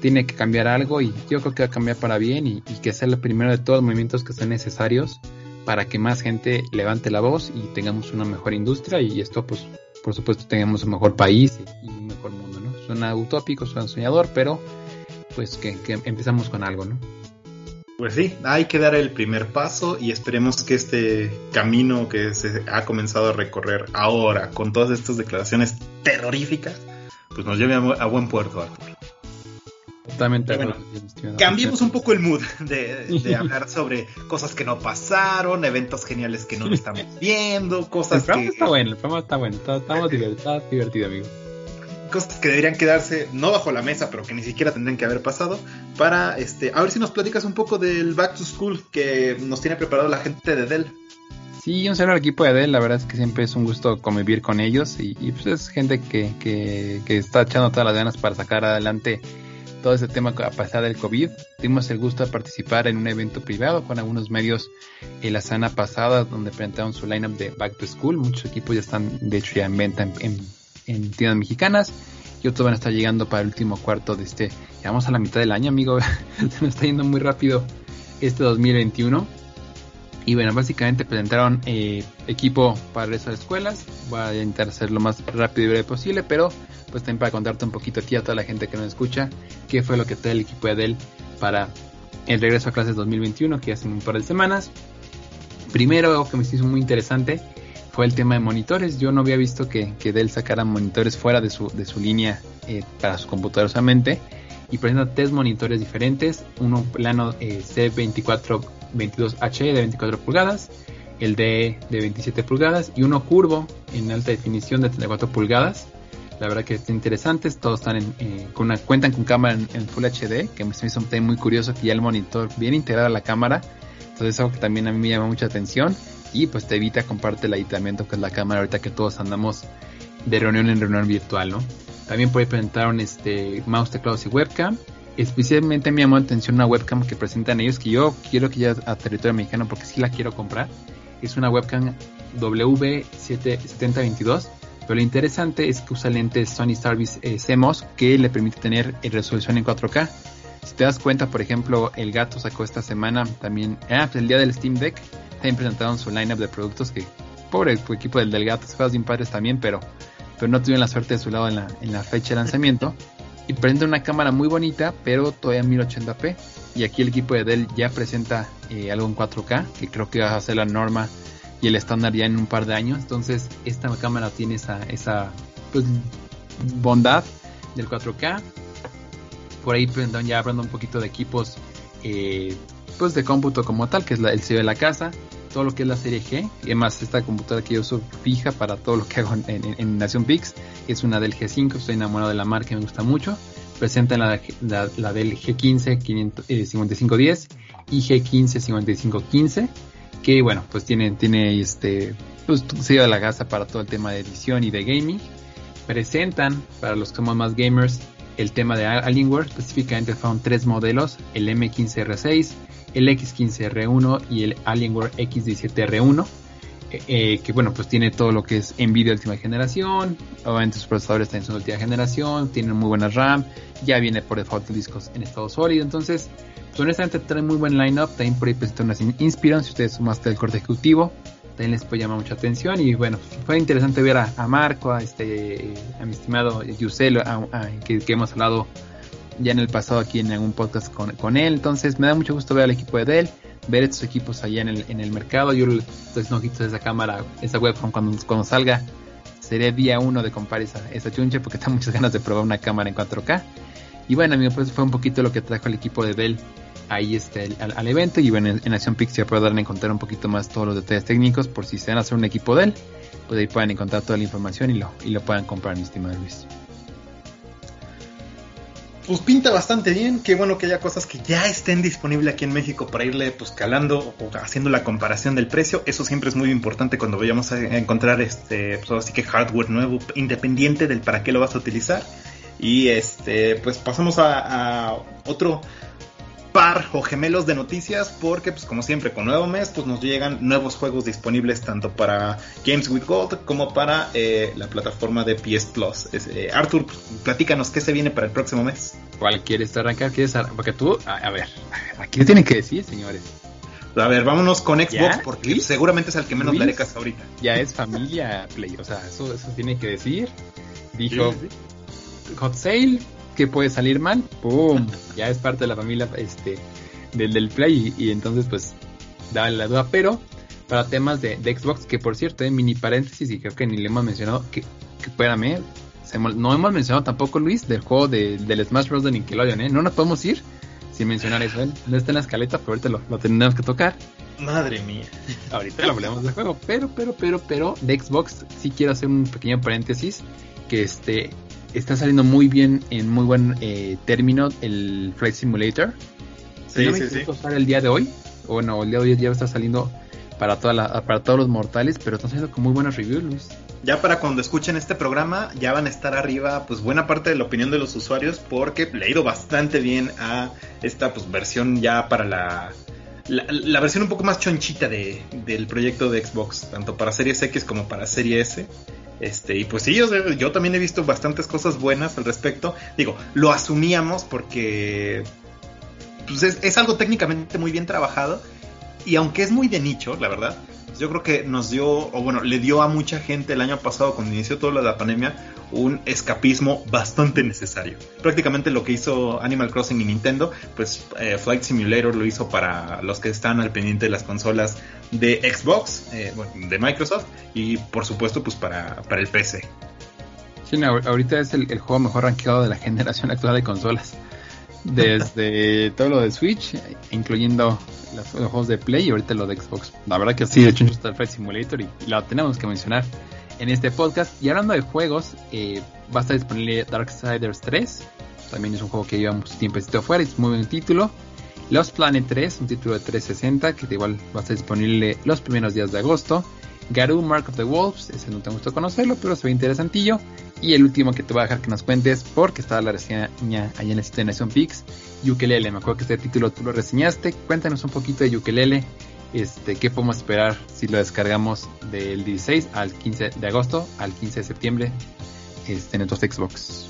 tiene que cambiar algo y yo creo que va a cambiar para bien y, que sea el primero de todos los movimientos que sean necesarios para que más gente levante la voz y tengamos una mejor industria y esto pues por supuesto tengamos un mejor país y, un mejor mundo, ¿no? Suena utópico, suena soñador, pero pues que, empezamos con algo, ¿no? Pues sí, hay que dar el primer paso y esperemos que este camino que se ha comenzado a recorrer ahora con todas estas declaraciones terroríficas, pues nos lleve a, buen puerto. Totalmente. cambiemos un poco el mood de, hablar sobre cosas que no pasaron, eventos geniales que no estamos viendo, cosas el que... está bueno, el programa está bueno, está, divertido, amigo. Cosas que deberían quedarse no bajo la mesa, pero que ni siquiera tendrían que haber pasado. Para, este, a ver si nos platicas un poco del Back to School que nos tiene preparado la gente de Dell. Sí, un saludo al equipo de Dell, la verdad es que siempre es un gusto convivir con ellos y, pues es gente que, que, que está echando todas las ganas para sacar adelante todo ese tema a pesar del COVID. Tuvimos el gusto de participar en un evento privado con algunos medios en la semana pasada donde presentaron su lineup de Back to School. Muchos equipos ya están de hecho ya en venta en, tiendas mexicanas y otros van a estar llegando para el último cuarto de este. Ya vamos a la mitad del año, amigo. Se nos está yendo muy rápido este 2021. Y bueno, básicamente presentaron eh, equipo para esas escuelas. Voy a intentar hacer lo más rápido y breve posible, pero pues también para contarte un poquito aquí a toda la gente que nos escucha, qué fue lo que trae el equipo de Dell para el regreso a clases 2021, que hacen un par de semanas. Primero, algo que me hizo muy interesante, fue el tema de monitores. Yo no había visto que, que Dell sacara monitores fuera de su, de su línea eh, para sus computadores solamente. Y presenta tres monitores diferentes. Uno plano eh, C2422H de 24 pulgadas. El D de 27 pulgadas. Y uno curvo en alta definición de 34 pulgadas. La verdad que están interesantes. Todos están en, eh, con una, cuentan con cámara en, Full HD. Que me hizo muy curioso que ya el monitor viene integrado a la cámara. Entonces eso también a mí me llama mucha atención y pues te evita comparte el aislamiento que es la cámara ahorita que todos andamos de reunión en reunión virtual, ¿no? También puede presentar un este, mouse, teclados y webcam. Especialmente me llamó la atención una webcam que presentan ellos que yo quiero que ya a territorio mexicano porque sí la quiero comprar. Es una webcam W7022. Pero lo interesante es que usa lentes Sony Starvis eh, CMOS que le permite tener resolución en 4K. Si te das cuenta, por ejemplo, el gato sacó esta semana también, ah, pues el día del Steam Deck, también presentaron su lineup de productos que, pobre equipo del, gato, juegos bien padres también, pero, pero no tuvieron la suerte de su lado en la, en la fecha de lanzamiento. Y presenta una cámara muy bonita, pero todavía en 1080p. Y aquí el equipo de Dell ya presenta eh, algo en 4K, que creo que va a ser la norma y el estándar ya en un par de años. Entonces, esta cámara tiene esa, esa pues, bondad del 4K. Por ahí ya hablando un poquito de equipos eh, pues de cómputo como tal, que es el CEO de la casa, todo lo que es la serie G, y además esta computadora que yo uso fija para todo lo que hago en, Nación Pix, es una del G5, estoy enamorado de la marca, me gusta mucho, presenta la, la, del G15 5510 y G15 5515, que bueno, pues tiene, tiene este, pues sello de la casa para todo el tema de edición y de gaming, presentan, para los que somos más gamers, el tema de Alienware, específicamente fueron tres modelos, el M15R6, el X15R1 y el Alienware X17R1. Eh, eh, que bueno, pues tiene todo lo que es Nvidia última generación, obviamente sus procesadores están en su última generación, tienen muy buena RAM, ya viene por default discos en estado sólido, entonces pues, honestamente trae muy buen lineup, también por ahí presentó unas Inspiron, si ustedes sumaste el corte ejecutivo, también les puede llamar mucha atención y bueno, fue interesante ver a, Marco, a este, a mi estimado Yusel, que, que hemos hablado ya en el pasado aquí en algún podcast con, con, él. Entonces me da mucho gusto ver al equipo de Dell, ver estos equipos allá en el, en el mercado. Yo estoy haciendo de esa cámara, esa webcam cuando, cuando salga. Sería día uno de comprar esa, esa chunche porque tengo muchas ganas de probar una cámara en 4K. Y bueno, amigo, pues fue un poquito lo que trajo el equipo de Dell ahí este, al, evento. Y bueno, en, en Acción Pix ya puedo darle a encontrar un poquito más todos los detalles técnicos por si se van a hacer un equipo Dell. Pues ahí puedan encontrar toda la información y lo, y lo puedan comprar, mi estimado Luis pues pinta bastante bien. Qué bueno que haya cosas que ya estén disponibles aquí en México para irle pues calando o haciendo la comparación del precio. Eso siempre es muy importante cuando vayamos a encontrar este, pues así que hardware nuevo, independiente del para qué lo vas a utilizar. Y este, pues pasamos a otro par o gemelos de noticias porque pues como siempre con nuevo mes pues nos llegan nuevos juegos disponibles tanto para Games with Gold como para eh, la plataforma de PS Plus. Eh, Arthur, platícanos qué se viene para el próximo mes. ¿Cuál quieres arrancar? ¿Quieres Porque tú, a, ver, aquí tienen que decir, señores. A ver, vámonos con Xbox porque seguramente es el que menos le haré caso ahorita. Ya es familia Play, o sea, eso, eso tiene que decir. Dijo Hot Sale, que puede salir mal, ¡pum! Ya es parte de la familia este, del, del Play y, entonces pues da la duda, pero para temas de, Xbox, que por cierto, en mini paréntesis y creo que ni le hemos mencionado, que, que espérame, no hemos mencionado tampoco Luis del juego de, del Smash Bros. de Nickelodeon, ¿eh? No nos podemos ir sin mencionar eso, ¿eh? No está en la escaleta, pero ahorita lo, lo tendremos que tocar. Madre mía. Ahorita lo hablamos del juego, pero, pero, pero, pero, de Xbox sí quiero hacer un pequeño paréntesis, que este, está saliendo muy bien, en muy buen eh, término, el Flight Simulator. Sí, sí, sí. el día de hoy. Bueno, el día de hoy ya está saliendo para, toda la, para todos los mortales, pero están saliendo con muy buenas reviews, Luis. Ya para cuando escuchen este programa, ya van a estar arriba, pues buena parte de la opinión de los usuarios, porque le ha ido bastante bien a esta pues versión ya para la, la, versión un poco más chonchita de, del proyecto de Xbox, tanto para Series X como para Series S. Este, y pues sí, yo, también he visto bastantes cosas buenas al respecto. Digo, lo asumíamos porque pues es, algo técnicamente muy bien trabajado. Y aunque es muy de nicho, la verdad. Yo creo que nos dio, o bueno, le dio a mucha gente el año pasado, cuando inició toda la pandemia, un escapismo bastante necesario. Prácticamente lo que hizo Animal Crossing y Nintendo, pues eh, Flight Simulator lo hizo para los que están al pendiente de las consolas de Xbox, eh, bueno, de Microsoft, y por supuesto, pues para, para el PC. Sí, ahorita es el, juego mejor rankeado de la generación actual de consolas. Desde todo lo de Switch, incluyendo los, juegos de Play y ahorita lo de Xbox. La verdad que sí, de hecho está el Flight Simulator y, lo tenemos que mencionar en este podcast. Y hablando de juegos, eh, va a estar disponible Darksiders 3. También es un juego que lleva mucho tiempo afuera y es muy buen título. Lost Planet 3, un título de 360 que igual va a estar disponible los primeros días de agosto. Garou Mark of the Wolves, ese no te gustó conocerlo, pero se ve interesantillo. Y el último que te voy a dejar que nos cuentes, porque estaba la reseña allá en de Nation Pix, Ukelele. Me acuerdo que este título tú lo reseñaste. Cuéntanos un poquito de Ukelele. Este, ¿Qué podemos esperar si lo descargamos del 16 al 15 de agosto al 15 de septiembre este, en nuestros Xbox?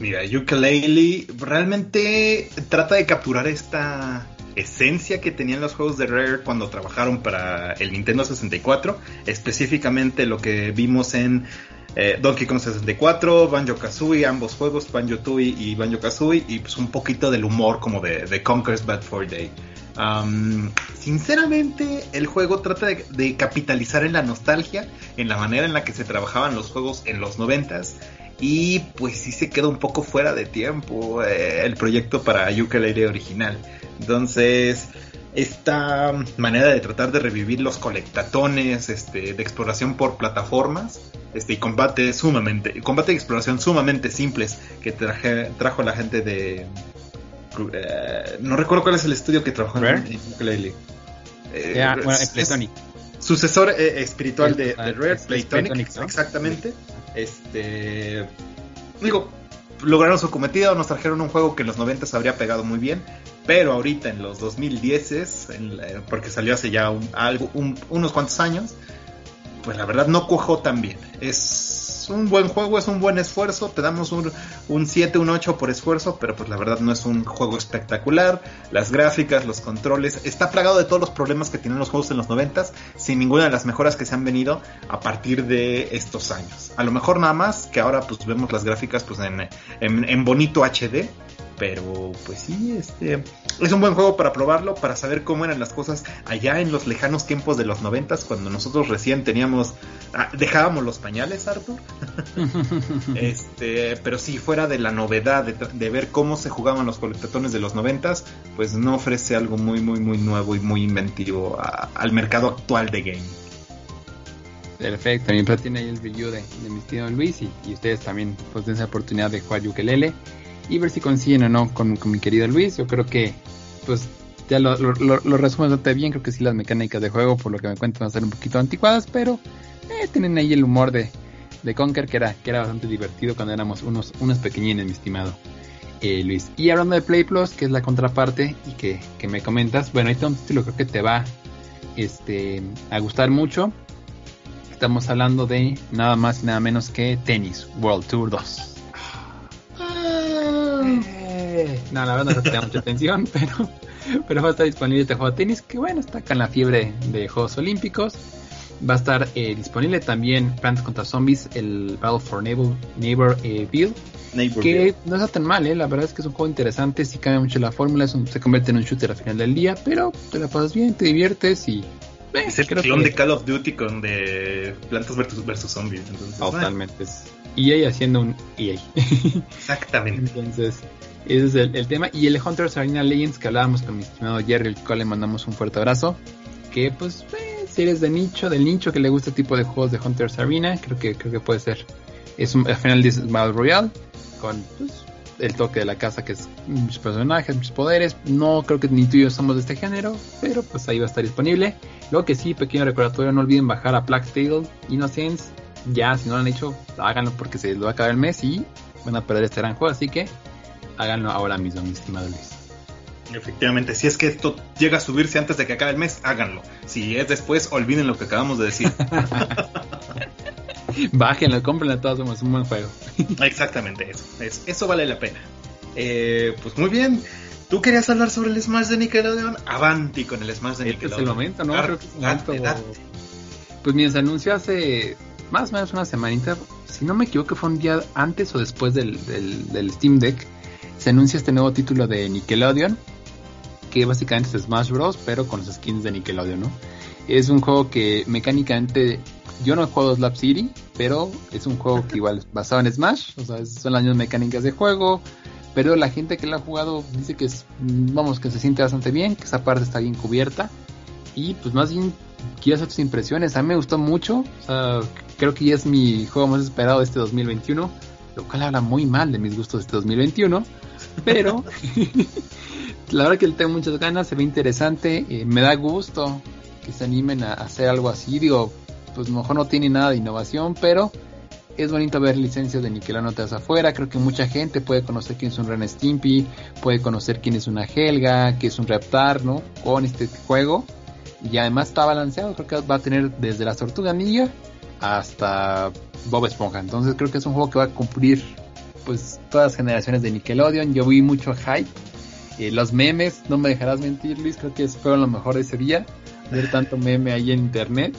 Mira, Ukulele realmente trata de capturar esta esencia que tenían los juegos de Rare cuando trabajaron para el Nintendo 64, específicamente lo que vimos en eh, Donkey Kong 64, Banjo Kazooie, ambos juegos, Banjo Tooie y Banjo Kazooie, y pues un poquito del humor como de, de Conker's Bad Fur Day. sinceramente, el juego trata de, capitalizar en la nostalgia, en la manera en la que se trabajaban los juegos en los noventas, y pues sí se queda un poco fuera de tiempo eh, el proyecto para Yooka-Laylee original. Entonces, esta manera de tratar de revivir los colectatones este, de exploración por plataformas este, y combate sumamente, combate y exploración sumamente simples que traje, trajo la gente de... Eh, no recuerdo cuál es el estudio que trabajó en, Ukulele. Eh, bueno, Playtonic. Sucesor eh, espiritual de, de, Rare, Playtonic, exactamente. Este, digo, lograron su cometido, nos trajeron un juego que en los 90 habría pegado muy bien, pero ahorita en los 2010, porque salió hace ya algo, unos cuantos años, pues la verdad no cuajó tan bien. Es un buen juego, es un buen esfuerzo, te damos un, un 7, un 8 por esfuerzo, pero pues la verdad no es un juego espectacular. Las gráficas, los controles, está plagado de todos los problemas que tienen los juegos en los 90 sin ninguna de las mejoras que se han venido a partir de estos años. A lo mejor nada más que ahora pues vemos las gráficas pues en, en bonito HD, pero pues sí, este es un buen juego para probarlo, para saber cómo eran las cosas allá en los lejanos tiempos de los noventas, cuando nosotros recién teníamos, ah, dejábamos los pañales, Arthur. este, pero sí, fuera de la novedad de, ver cómo se jugaban los colectatones de los noventas, pues no ofrece algo muy, muy, muy nuevo y muy inventivo al mercado actual de gaming. Perfecto, también tiene ahí el review de, mi tío Luis y, ustedes también pues den esa oportunidad de jugar ukelele y ver si coinciden o no con, mi querido Luis. Yo creo que, pues, ya lo, lo, lo, bastante bien. Creo que sí, las mecánicas de juego, por lo que me cuentan, van a ser un poquito anticuadas, pero eh, tienen ahí el humor de, de Conker, que era, que era bastante divertido cuando éramos unos, unos pequeñines, mi estimado. Eh, Luis. Y hablando de Play Plus, que es la contraparte y que, que me comentas, bueno, este un título creo que te va este, a gustar mucho. Estamos hablando de nada más y nada menos que Tennis World Tour 2. No, la verdad no te mucha atención, pero, pero va a estar disponible este juego de tenis, que bueno, está acá en la fiebre de Juegos Olímpicos. Va a estar eh, disponible también Plants contra Zombies, el Battle for Neighbor, Neighbor eh, Bill. que no está tan mal, eh, la verdad es que es un juego interesante, si cambia mucho la fórmula, se convierte en un shooter al final del día, pero te la pasas bien, te diviertes y es el clon de Call of Duty con de plantas versus, versus zombies. Entonces, Totalmente. EA haciendo un EA. Exactamente. Entonces, ese es el, tema. Y el Hunters Arena Legends que hablábamos con mi estimado Jerry, el cual le mandamos un fuerte abrazo. Que pues, eh, si eres de nicho, del nicho que le gusta este tipo de juegos de Hunters Arena, creo que, creo que puede ser. Es un, al final dice Battle Royale, con pues, el toque de la casa que es muchos personajes, muchos poderes. No creo que ni tú y yo somos de este género, pero pues ahí va a estar disponible. Lo que sí, pequeño recordatorio, no olviden bajar a Plague Tale Innocence. Ya, si no lo han hecho, háganlo porque se les va a acabar el mes y van a perder este gran juego. Así que háganlo ahora mismo, mi estimado Luis. Efectivamente, si es que esto llega a subirse antes de que acabe el mes, háganlo. Si es después, olviden lo que acabamos de decir. Bájenlo, cómprenlo todos, somos un buen juego. Exactamente, eso, eso, vale la pena. Eh, pues muy bien. ¿Tú querías hablar sobre el Smash de Nickelodeon? Avanti con el Smash de Nickelodeon. Es el momento, ¿no? Creo que es el momento Pues mira, se anunció hace más o menos una semanita, si no me equivoco fue un día antes o después del, del, Steam Deck, se anuncia este nuevo título de Nickelodeon, que básicamente es Smash Bros, pero con los skins de Nickelodeon, ¿no? Es un juego que mecánicamente yo no he jugado Slap City, pero es un juego que igual es basado en Smash, o sea, son las mismas mecánicas de juego, pero la gente que lo ha jugado dice que es, vamos, que se siente bastante bien, que esa parte está bien cubierta, y pues más bien quiero hacer tus impresiones, a mí me gustó mucho, o sea, creo que ya es mi juego más esperado de este 2021, lo cual habla muy mal de mis gustos de este 2021, pero la verdad que le tengo muchas ganas, se ve interesante, eh, me da gusto que se animen a hacer algo así. Digo, pues mejor no tiene nada de innovación, pero es bonito ver licencias de Nickelodeon tras afuera. Creo que mucha gente puede conocer quién es un Ren Stimpy, puede conocer quién es una Helga, qué es un Reptar, ¿no? Con este juego. Y además está balanceado, creo que va a tener desde la Tortuga Ninja hasta Bob Esponja. Entonces creo que es un juego que va a cumplir pues todas las generaciones de Nickelodeon. Yo vi mucho hype. Eh, los memes, no me dejarás mentir Luis, creo que fueron lo mejor de ese día ver tanto meme ahí en internet.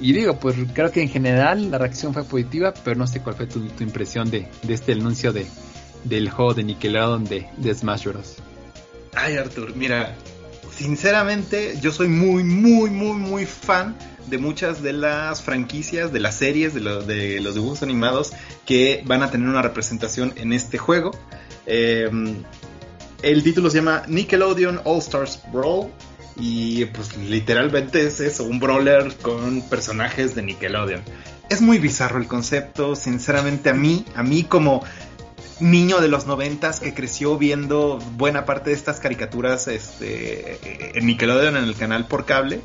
Y digo, pues creo que en general la reacción fue positiva, pero no sé cuál fue tu, impresión de, este anuncio de, del juego de Nickelodeon de, de Smash Bros. Ay, Arthur, mira, sinceramente yo soy muy, muy, muy, muy fan de muchas de las franquicias, de las series, de, los dibujos animados que van a tener una representación en este juego. Em, el título se llama Nickelodeon All Stars Brawl y pues literalmente es eso, un brawler con personajes de Nickelodeon. Es muy bizarro el concepto, sinceramente a mí, a mí como niño de los noventas que creció viendo buena parte de estas caricaturas este, en Nickelodeon en el canal por cable,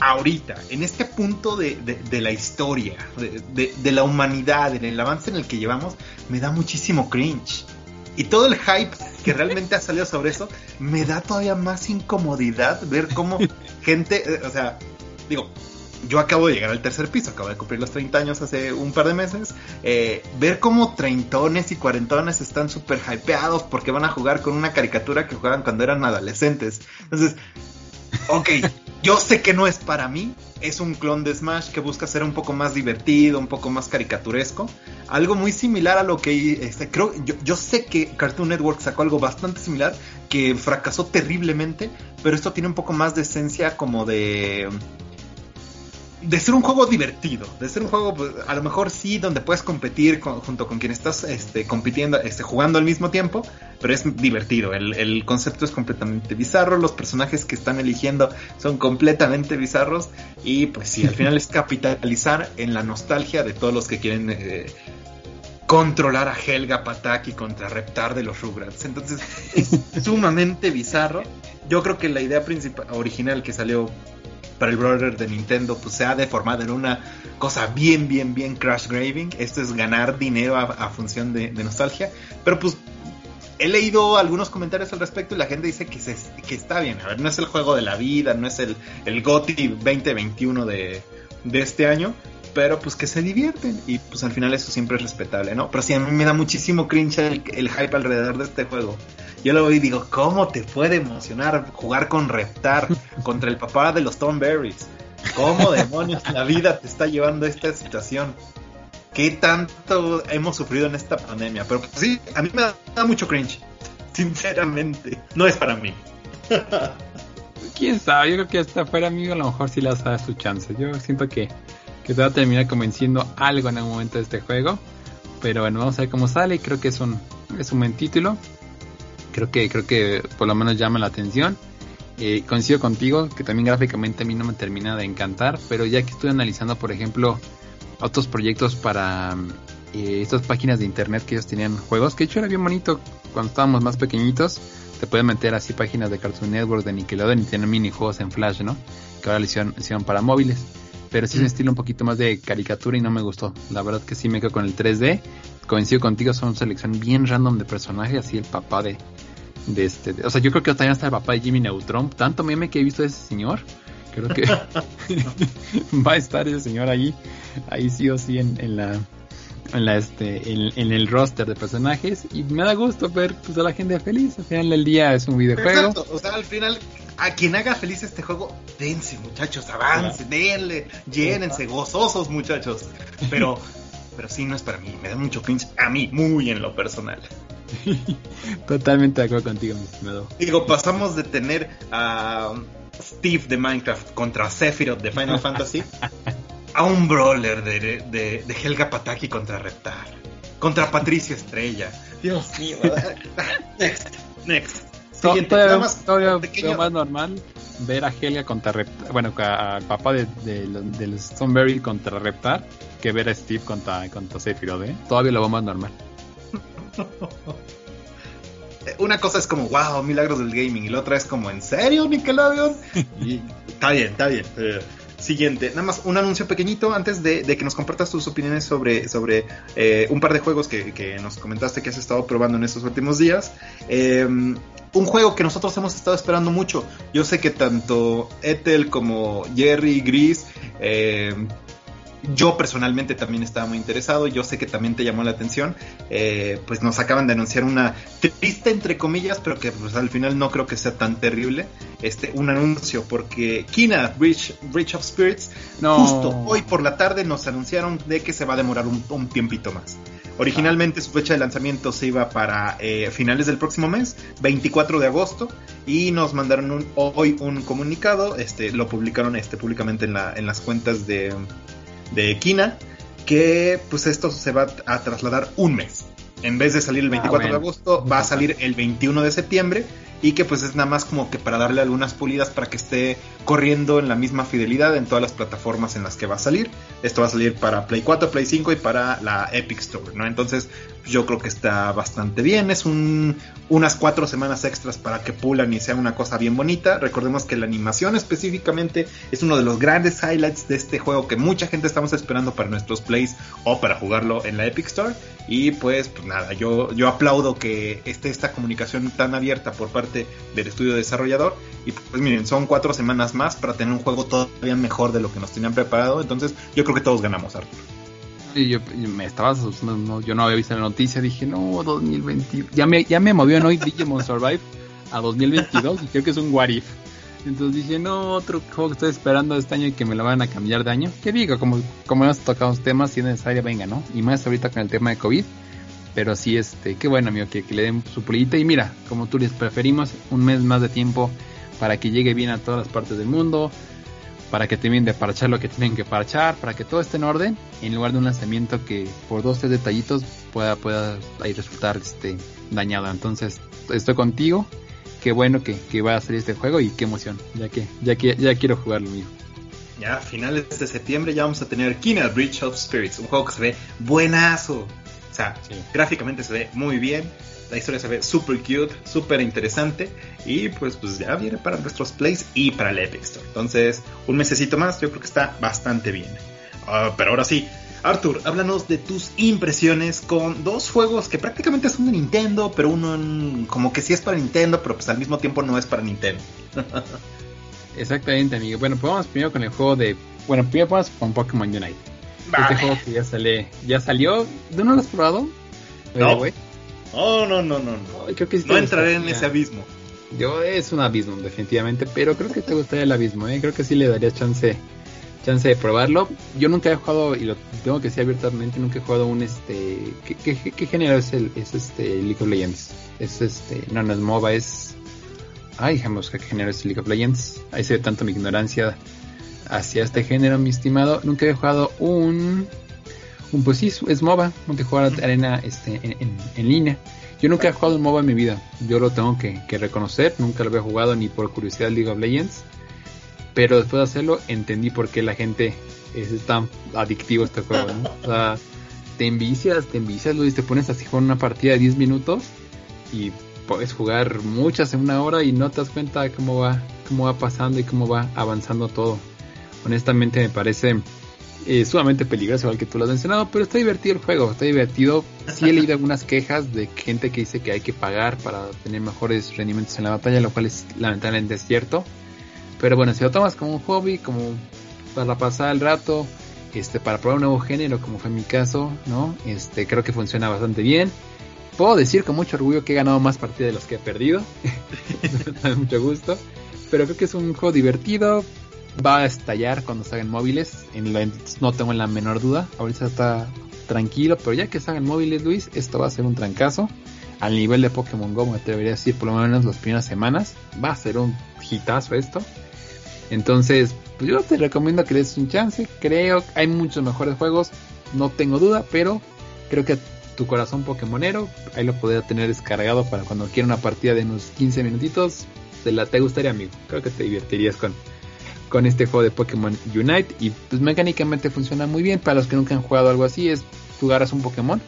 ahorita, en este punto de, la historia, de, de, la humanidad, en el avance en el que llevamos, me da muchísimo cringe. Y todo el hype que realmente ha salido sobre eso, me da todavía más incomodidad ver cómo gente, eh, o sea, digo, yo acabo de llegar al tercer piso, acabo de cumplir los 30 años hace un par de meses, eh, ver cómo treintones y cuarentones están súper hypeados porque van a jugar con una caricatura que jugaban cuando eran adolescentes. Entonces, ok, yo sé que no es para mí, es un clon de Smash que busca ser un poco más divertido, un poco más caricaturesco. Algo muy similar a lo que este, creo, yo, yo sé que Cartoon Network sacó algo bastante similar que fracasó terriblemente, pero esto tiene un poco más de esencia como de de ser un juego divertido, de ser un juego, pues, a lo mejor sí, donde puedes competir junto con quien estás este, compitiendo, este, jugando al mismo tiempo, pero es divertido. El, concepto es completamente bizarro, los personajes que están eligiendo son completamente bizarros, y pues sí, al final es capitalizar en la nostalgia de todos los que quieren eh, controlar a Helga Pataki contra Reptar de los Rugrats. Entonces es sumamente bizarro. Yo creo que la idea principal, original que salió para el brother de Nintendo pues se ha deformado en una cosa bien, bien, bien crash graving. Esto es ganar dinero a, función de, nostalgia. Pero pues he leído algunos comentarios al respecto y la gente dice que, se, que está bien. A ver, no es el juego de la vida, no es el, el GOTY 2021 de, de este año. Pero pues que se divierten y pues al final eso siempre es respetable, ¿no? Pero sí, a mí me da muchísimo cringe el, hype alrededor de este juego. Yo lo veo y digo, ¿cómo te puede emocionar jugar con Reptar contra el papá de los Tom? ¿Cómo demonios la vida te está llevando a esta situación? ¿Qué tanto hemos sufrido en esta pandemia? Pero pues, sí, a mí me da, mucho cringe. Sinceramente, no es para mí. Quién sabe, yo creo que hasta fuera amigo a lo mejor sí le vas a dar su chance. Yo siento que, que te va a terminar convenciendo algo en algún momento de este juego. Pero bueno, vamos a ver cómo sale. Creo que es un, es un buen título creo que creo que por lo menos llama la atención. Eh, coincido contigo que también gráficamente a mí no me termina de encantar, pero ya que estoy analizando, por ejemplo, otros proyectos para eh, estas páginas de internet que ellos tenían juegos, que de hecho era bien bonito cuando estábamos más pequeñitos, te pueden meter así páginas de Cartoon Network, de Nickelodeon y tienen minijuegos en Flash, ¿no? Que ahora le hicieron, para móviles. Pero sí es un estilo un poquito más de caricatura y no me gustó. La verdad que sí me quedo con el 3D. Coincido contigo, son selección bien random de personajes, así el papá de, de este, o sea, yo creo que también hasta el papá de Jimmy Neutron, tanto meme que he visto de ese señor, creo que va a estar ese señor ahí, ahí sí o sí en, la en la este en, el roster de personajes y me da gusto ver pues, a la gente feliz al final del día es un videojuego o sea al final a quien haga feliz este juego, dense muchachos, avancen, denle, llénense, gozosos muchachos. Pero, pero sí, no es para mí, me da mucho cringe a mí, muy en lo personal. Totalmente de acuerdo contigo, mi estimado. Digo, pasamos de tener a Steve de Minecraft contra Sephiroth de Final Fantasy a un brawler de, de, de Helga Pataki contra Reptar, contra Patricia Estrella. Dios mío. next, next. Siguiente, todavía, más, todavía pequeño... más normal ver a Helga contra Reptar, bueno, al papá de, de, de los Stoneberry contra Reptar que ver a Steve contra, contra Sephiroth, ¿eh? Todavía lo veo más normal. Una cosa es como, wow, milagros del gaming, y la otra es como, ¿en serio, Nickelodeon? y, está bien, está bien. Eh, siguiente, nada más un anuncio pequeñito antes de, que nos compartas tus opiniones sobre, sobre eh, un par de juegos que, nos comentaste que has estado probando en estos últimos días. Eh, un juego que nosotros hemos estado esperando mucho. Yo sé que tanto Ethel como Jerry, Gris, eh, yo personalmente también estaba muy interesado, yo sé que también te llamó la atención, eh, pues nos acaban de anunciar una triste entre comillas, pero que pues, al final no creo que sea tan terrible, este, un anuncio, porque Kina, Bridge, Bridge of Spirits, justo hoy por la tarde nos anunciaron de que se va a demorar un, un tiempito más. Originalmente su fecha de lanzamiento se iba para eh, finales del próximo mes, 24 de agosto, y nos mandaron hoy un comunicado, este, lo publicaron este, públicamente en, la, en las cuentas de, de Kina, que pues esto se va a trasladar un mes. En vez de salir el 24 ah, de agosto, va a salir el 21 de septiembre y que pues es nada más como que para darle algunas pulidas para que esté corriendo en la misma fidelidad en todas las plataformas en las que va a salir. Esto va a salir para Play 4, Play 5 y para la Epic Store, ¿no? Entonces yo creo que está bastante bien. Es un, unas cuatro semanas extras para que pulan y sea una cosa bien bonita. Recordemos que la animación específicamente es uno de los grandes highlights de este juego que mucha gente estamos esperando para nuestros plays o para jugarlo en la Epic Store. Y pues, pues nada, yo, yo aplaudo que esté esta comunicación tan abierta por parte del estudio desarrollador. Y pues miren, son cuatro semanas más para tener un juego todavía mejor de lo que nos tenían preparado. Entonces yo creo que todos ganamos, Arthur. Y yo, me estaba asustando, yo no había visto la noticia, dije, no, 2020, ya me, ya me movió hoy Digimon Survive a 2022 y creo que es un what if. Entonces dije, no, otro juego que estoy esperando este año y que me lo van a cambiar de año. ¿Qué digo? Como, como hemos tocado temas, si es necesario, venga, ¿no? Y más ahorita con el tema de COVID. Pero sí, este, qué bueno, amigo, que, que le den su pulita. Y mira, como tú les preferimos, un mes más de tiempo para que llegue bien a todas las partes del mundo para que terminen de parchar lo que tienen que parchar, para que todo esté en orden, en lugar de un lanzamiento que por dos tres detallitos pueda, pueda ahí resultar este, dañado. Entonces, estoy contigo, qué bueno que, que va a salir este juego y qué emoción, ya que, ya que ya quiero jugarlo mío. Ya, a finales de septiembre ya vamos a tener Kina Bridge of Spirits, un juego que se ve buenazo. O sea, gráficamente se ve muy bien la historia se ve super cute, súper interesante. Y pues, pues ya viene para nuestros plays y para el Epic Store. Entonces, un mesecito más, yo creo que está bastante bien. Ah, pero ahora sí, Arthur, háblanos de tus impresiones con dos juegos que prácticamente son de Nintendo, pero uno como que sí es para Nintendo, pero pues al mismo tiempo no es para Nintendo. Exactamente, amigo. Bueno, pues vamos primero con el juego de. Bueno, primero vamos con Pokémon Unite. Este juego que ya sale, ya salió. ¿De no lo has probado? No. No, no, no, no. No, no entraré en ese abismo. Yo es un abismo, definitivamente, pero creo que te gustaría el abismo, ¿eh? Creo que sí le daría chance chance de probarlo. Yo nunca he jugado, y lo tengo que decir abiertamente, nunca he jugado un este. ¿Qué, qué, género es el es este League of Legends? Es este. No, no es MOBA, es. Ay, dijamos qué género es League of Legends. Ahí se ve tanto mi ignorancia hacia este género, mi estimado. Nunca he jugado un pues sí, es MOBA, multijugador arena este, en, línea. Yo nunca he jugado un MOBA en mi vida, yo lo tengo que, reconocer, nunca lo había jugado ni por curiosidad League of Legends, pero después de hacerlo entendí por qué la gente es tan adictivo a este juego, O sea, te envicias, te envicias, y te pones así con una partida de 10 minutos y puedes jugar muchas en una hora y no te das cuenta de cómo va, cómo va pasando y cómo va avanzando todo. Honestamente me parece eh, sumamente peligroso, igual que tú lo has mencionado, pero está divertido el juego, está divertido. Sí he leído algunas quejas de gente que dice que hay que pagar para tener mejores rendimientos en la batalla, lo cual es lamentablemente cierto. Pero bueno, si lo tomas como un hobby, como para pasar el rato, este, para probar un nuevo género, como fue mi caso, ¿no? Este, creo que funciona bastante bien. Puedo decir con mucho orgullo que he ganado más partidas de las que he perdido. mucho gusto. pero creo que es un juego divertido. Va a estallar cuando salgan móviles. No tengo la menor duda. Ahorita está tranquilo, pero ya que salgan móviles, Luis, esto va a ser un trancazo. Al nivel de Pokémon Go, me atrevería a decir, por lo menos las primeras semanas. Va a ser un hitazo esto. Entonces, pues yo te recomiendo que des un chance. Creo que hay muchos mejores juegos, no tengo duda, pero creo que tu corazón Pokémonero, ahí lo podría tener descargado para cuando quiera una partida de unos 15 minutitos. La, te gustaría, amigo. Creo que te divertirías con, con este juego de Pokémon Unite. Y pues mecánicamente funciona muy bien. Para los que nunca han jugado algo así, es jugar a un Pokémon.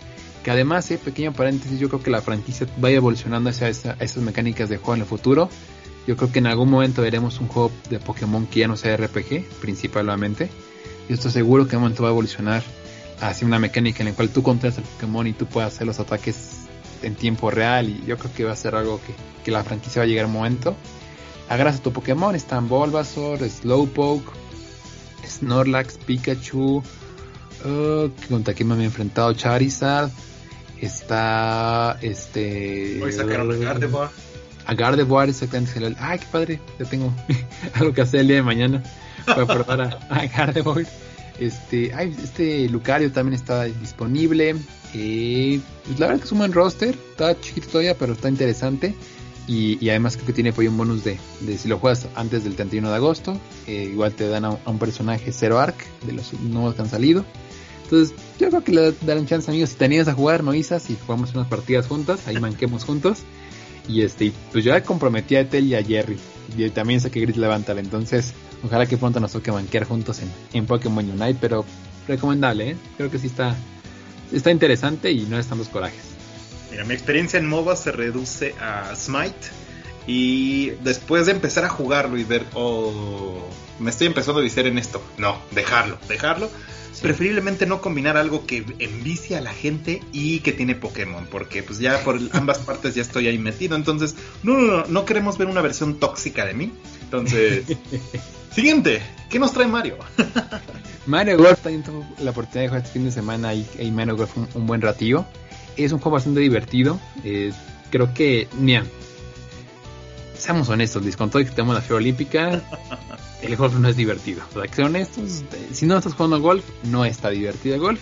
Que además, eh, pequeño paréntesis, yo creo que la franquicia vaya evolucionando hacia esas mecánicas de juego en el futuro. Yo creo que en algún momento veremos un juego de Pokémon que ya no sea RPG, principalmente. Yo estoy seguro que en un momento va a evolucionar hacia una mecánica en la cual tú controlas el Pokémon y tú puedas hacer los ataques en tiempo real. Y yo creo que va a ser algo que, la franquicia va a llegar un momento. Agarras a tu Pokémon, están Bulbasaur, Slowpoke, Snorlax, Pikachu. Uh, ¿Contra quién me había enfrentado? Charizard. Está este. Hoy sacaron a Gardevoir a Gardevoir exactamente. Ay, qué padre, ya tengo algo que hacer el día de mañana para probar a, a Gardevoir. Este, ay, este Lucario también está disponible. Eh, pues la verdad que es un buen roster, está chiquito todavía, pero está interesante. Y, además creo que tiene un bonus de, de, si lo juegas antes del 31 de agosto. Eh, igual te dan a, un personaje Zero Arc de los nuevos que han salido. Entonces, yo creo que le darán chance, amigos. Si tenías a jugar, no Isas, y jugamos unas partidas juntas, ahí manquemos juntos. Y este, pues yo ya comprometí a Ethel y a Jerry. Y también sé que Gris levantar. Entonces, ojalá que pronto nos toque banquear juntos en, en Pokémon Unite. Pero recomendable, ¿eh? Creo que sí está, está interesante y no están los corajes. Mira, mi experiencia en MOBA se reduce a Smite. Y después de empezar a jugarlo y ver, oh, me estoy empezando a viciar en esto. No, dejarlo, dejarlo preferiblemente no combinar algo que envicia a la gente y que tiene Pokémon, porque pues ya por ambas partes ya estoy ahí metido, entonces no, no, no, no queremos ver una versión tóxica de mí. Entonces, siguiente, ¿qué nos trae Mario? Mario Golf también tuvo la oportunidad de jugar este fin de semana y, y Mario Golf un, un, buen ratillo. Es un juego bastante divertido. Eh, creo que, mira, seamos honestos, con todo que tenemos la Feria Olímpica, el golf no es divertido. O sea, que sean honestos, si no estás jugando golf, no está divertido el golf.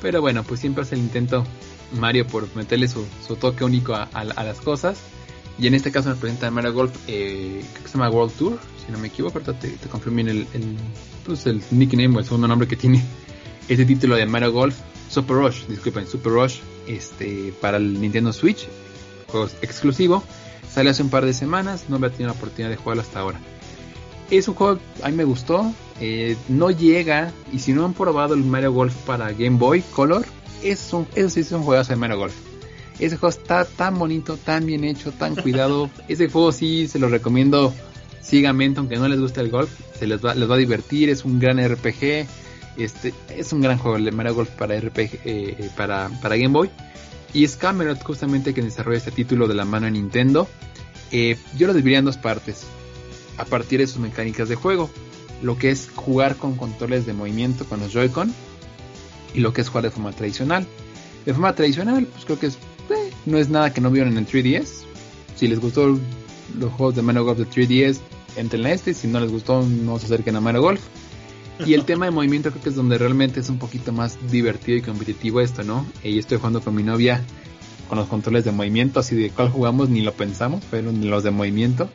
Pero bueno, pues siempre hace el intento Mario por meterle su, toque único a, las cosas. Y en este caso nos presenta Mario Golf, eh, que se llama World Tour, si no me equivoco, ahorita te, te confirmo el, el, pues el nickname o el segundo nombre que tiene este título de Mario Golf. Super Rush, disculpen, Super Rush, este, para el Nintendo Switch, juego exclusivo. Sale hace un par de semanas, no había tenido la oportunidad de jugarlo hasta ahora es un juego, a mí me gustó. Eh, no llega, y si no han probado el Mario Golf para Game Boy Color, es un, eso sí es un juegazo de Mario Golf. Ese juego está tan bonito, tan bien hecho, tan cuidado. Ese juego sí se lo recomiendo ciegamente, aunque no les guste el golf, se les va, les va a divertir, es un gran RPG. Este, es un gran juego el Mario Golf para RPG, eh, eh, para, para Game Boy. Y es Camelot justamente que desarrolla este título de la mano de Nintendo. yo lo dividiría en dos partes a partir de sus mecánicas de juego. Lo que es jugar con controles de movimiento con los Joy-Con y lo que es jugar de forma tradicional. De forma tradicional, pues creo que es, eh, no es nada que no vieron en el 3DS. Si les gustó los juegos de Mario Golf de 3DS, entren a este. Si no les gustó, no se acerquen a Mario Golf. Y el tema de movimiento creo que es donde realmente es un poquito más divertido y competitivo esto, ¿no? Y estoy jugando con mi novia con los controles de movimiento, así de cuál jugamos ni lo pensamos, pero los de movimiento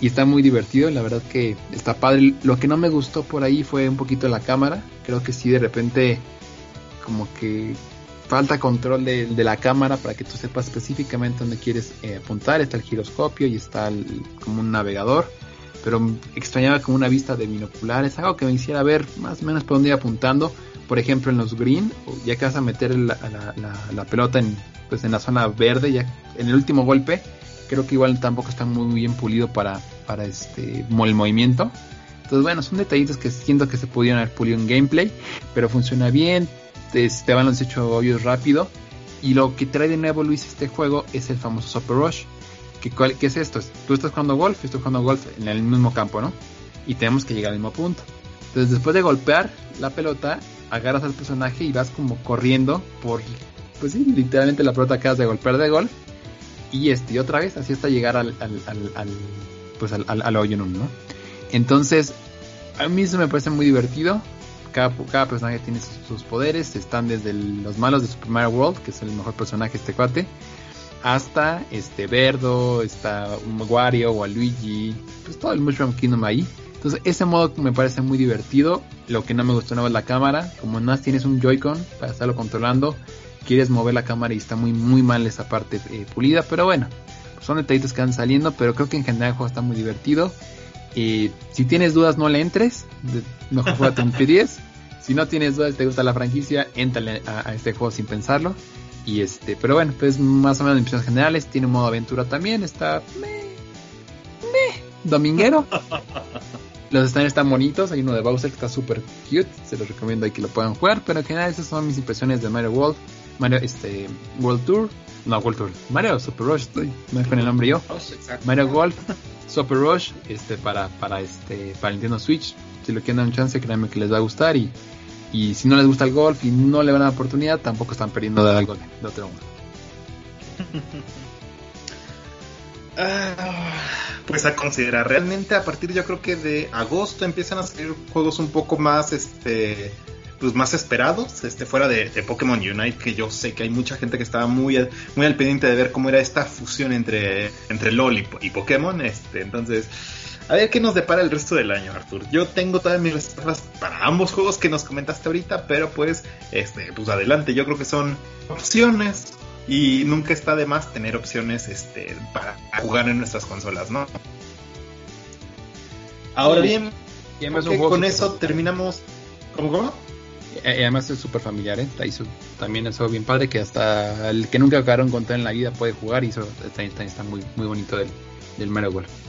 y está muy divertido, la verdad que está padre. Lo que no me gustó por ahí fue un poquito la cámara, creo que sí de repente como que falta control de, la cámara para que tú sepas específicamente dónde quieres eh, apuntar, está el giroscopio y está como un navegador, pero extrañaba como una vista de binoculares, algo que me hiciera ver más o menos por dónde ir apuntando, por ejemplo en los green, ya que vas a meter la, pelota en, pues en la zona verde, ya en el último golpe, creo que igual tampoco está muy bien pulido para, para este el movimiento. Entonces bueno, son detallitos que siento que se pudieron haber pulido en gameplay, pero funciona bien, te, te van los hechos obvios rápido. Y lo que trae de nuevo Luis este juego es el famoso Super Rush. ¿Qué, ¿Qué es esto? Tú estás jugando golf, yo estoy jugando golf en el mismo campo, ¿no? Y tenemos que llegar al mismo punto. Entonces después de golpear la pelota, agarras al personaje y vas como corriendo por, pues sí, literalmente la pelota que has de golpear de golf y este, otra vez, así hasta llegar al, al, pues al, al, hoyo en uno, ¿no? Entonces, a mí eso me parece muy divertido. Cada, cada personaje tiene sus, poderes. Están desde los malos de Super Mario World, que es el mejor personaje este cuate, hasta este Verdo, está un Wario o a Luigi, pues todo el Mushroom Kingdom ahí. Entonces, ese modo me parece muy divertido. Lo que no me gustó no es la cámara. Como más tienes un Joy-Con para estarlo controlando, quieres mover la cámara y está muy, muy mal esa parte eh, pulida. Pero bueno, son detallitos que van saliendo. Pero creo que en general el juego está muy divertido. Eh, si tienes dudas, no le entres. Mejor juega un P10. Si no tienes dudas, te gusta la franquicia, entrale a, este juego sin pensarlo. Y este, pero bueno, pues más o menos en impresiones generales. Tiene un modo aventura también. Está. Meh, meh, dominguero. Los escenarios están bonitos, hay uno de Bowser que está súper cute, se los recomiendo ahí que lo puedan jugar, pero en general esas son mis impresiones de Mario World, Mario este, World Tour, no World Tour, Mario Super Rush, estoy con el nombre yo, Mario Golf, Super Rush, este para para este para Nintendo Switch, si lo quieren dar un chance, créanme que les va a gustar y, y si no les gusta el golf y no le van a dar oportunidad, tampoco están perdiendo de algo de otro mundo. Ah, pues a considerar. Realmente a partir yo creo que de agosto empiezan a salir juegos un poco más este pues más esperados, este fuera de, Pokémon Unite, que yo sé que hay mucha gente que estaba muy al, muy al pendiente de ver cómo era esta fusión entre, entre LOL y, Pokémon, este, entonces a ver qué nos depara el resto del año, Arthur. Yo tengo todas mis reservas para ambos juegos que nos comentaste ahorita, pero pues, este, pues adelante. Yo creo que son opciones y nunca está de más tener opciones este, para jugar en nuestras consolas, ¿no? Ahora bien, con eso terminamos. ¿Cómo, cómo? Y además es súper familiar, ¿eh? también es algo bien padre que hasta el que nunca acabaron con en la vida puede jugar y eso está, está, muy, muy bonito del, del Mario Golf.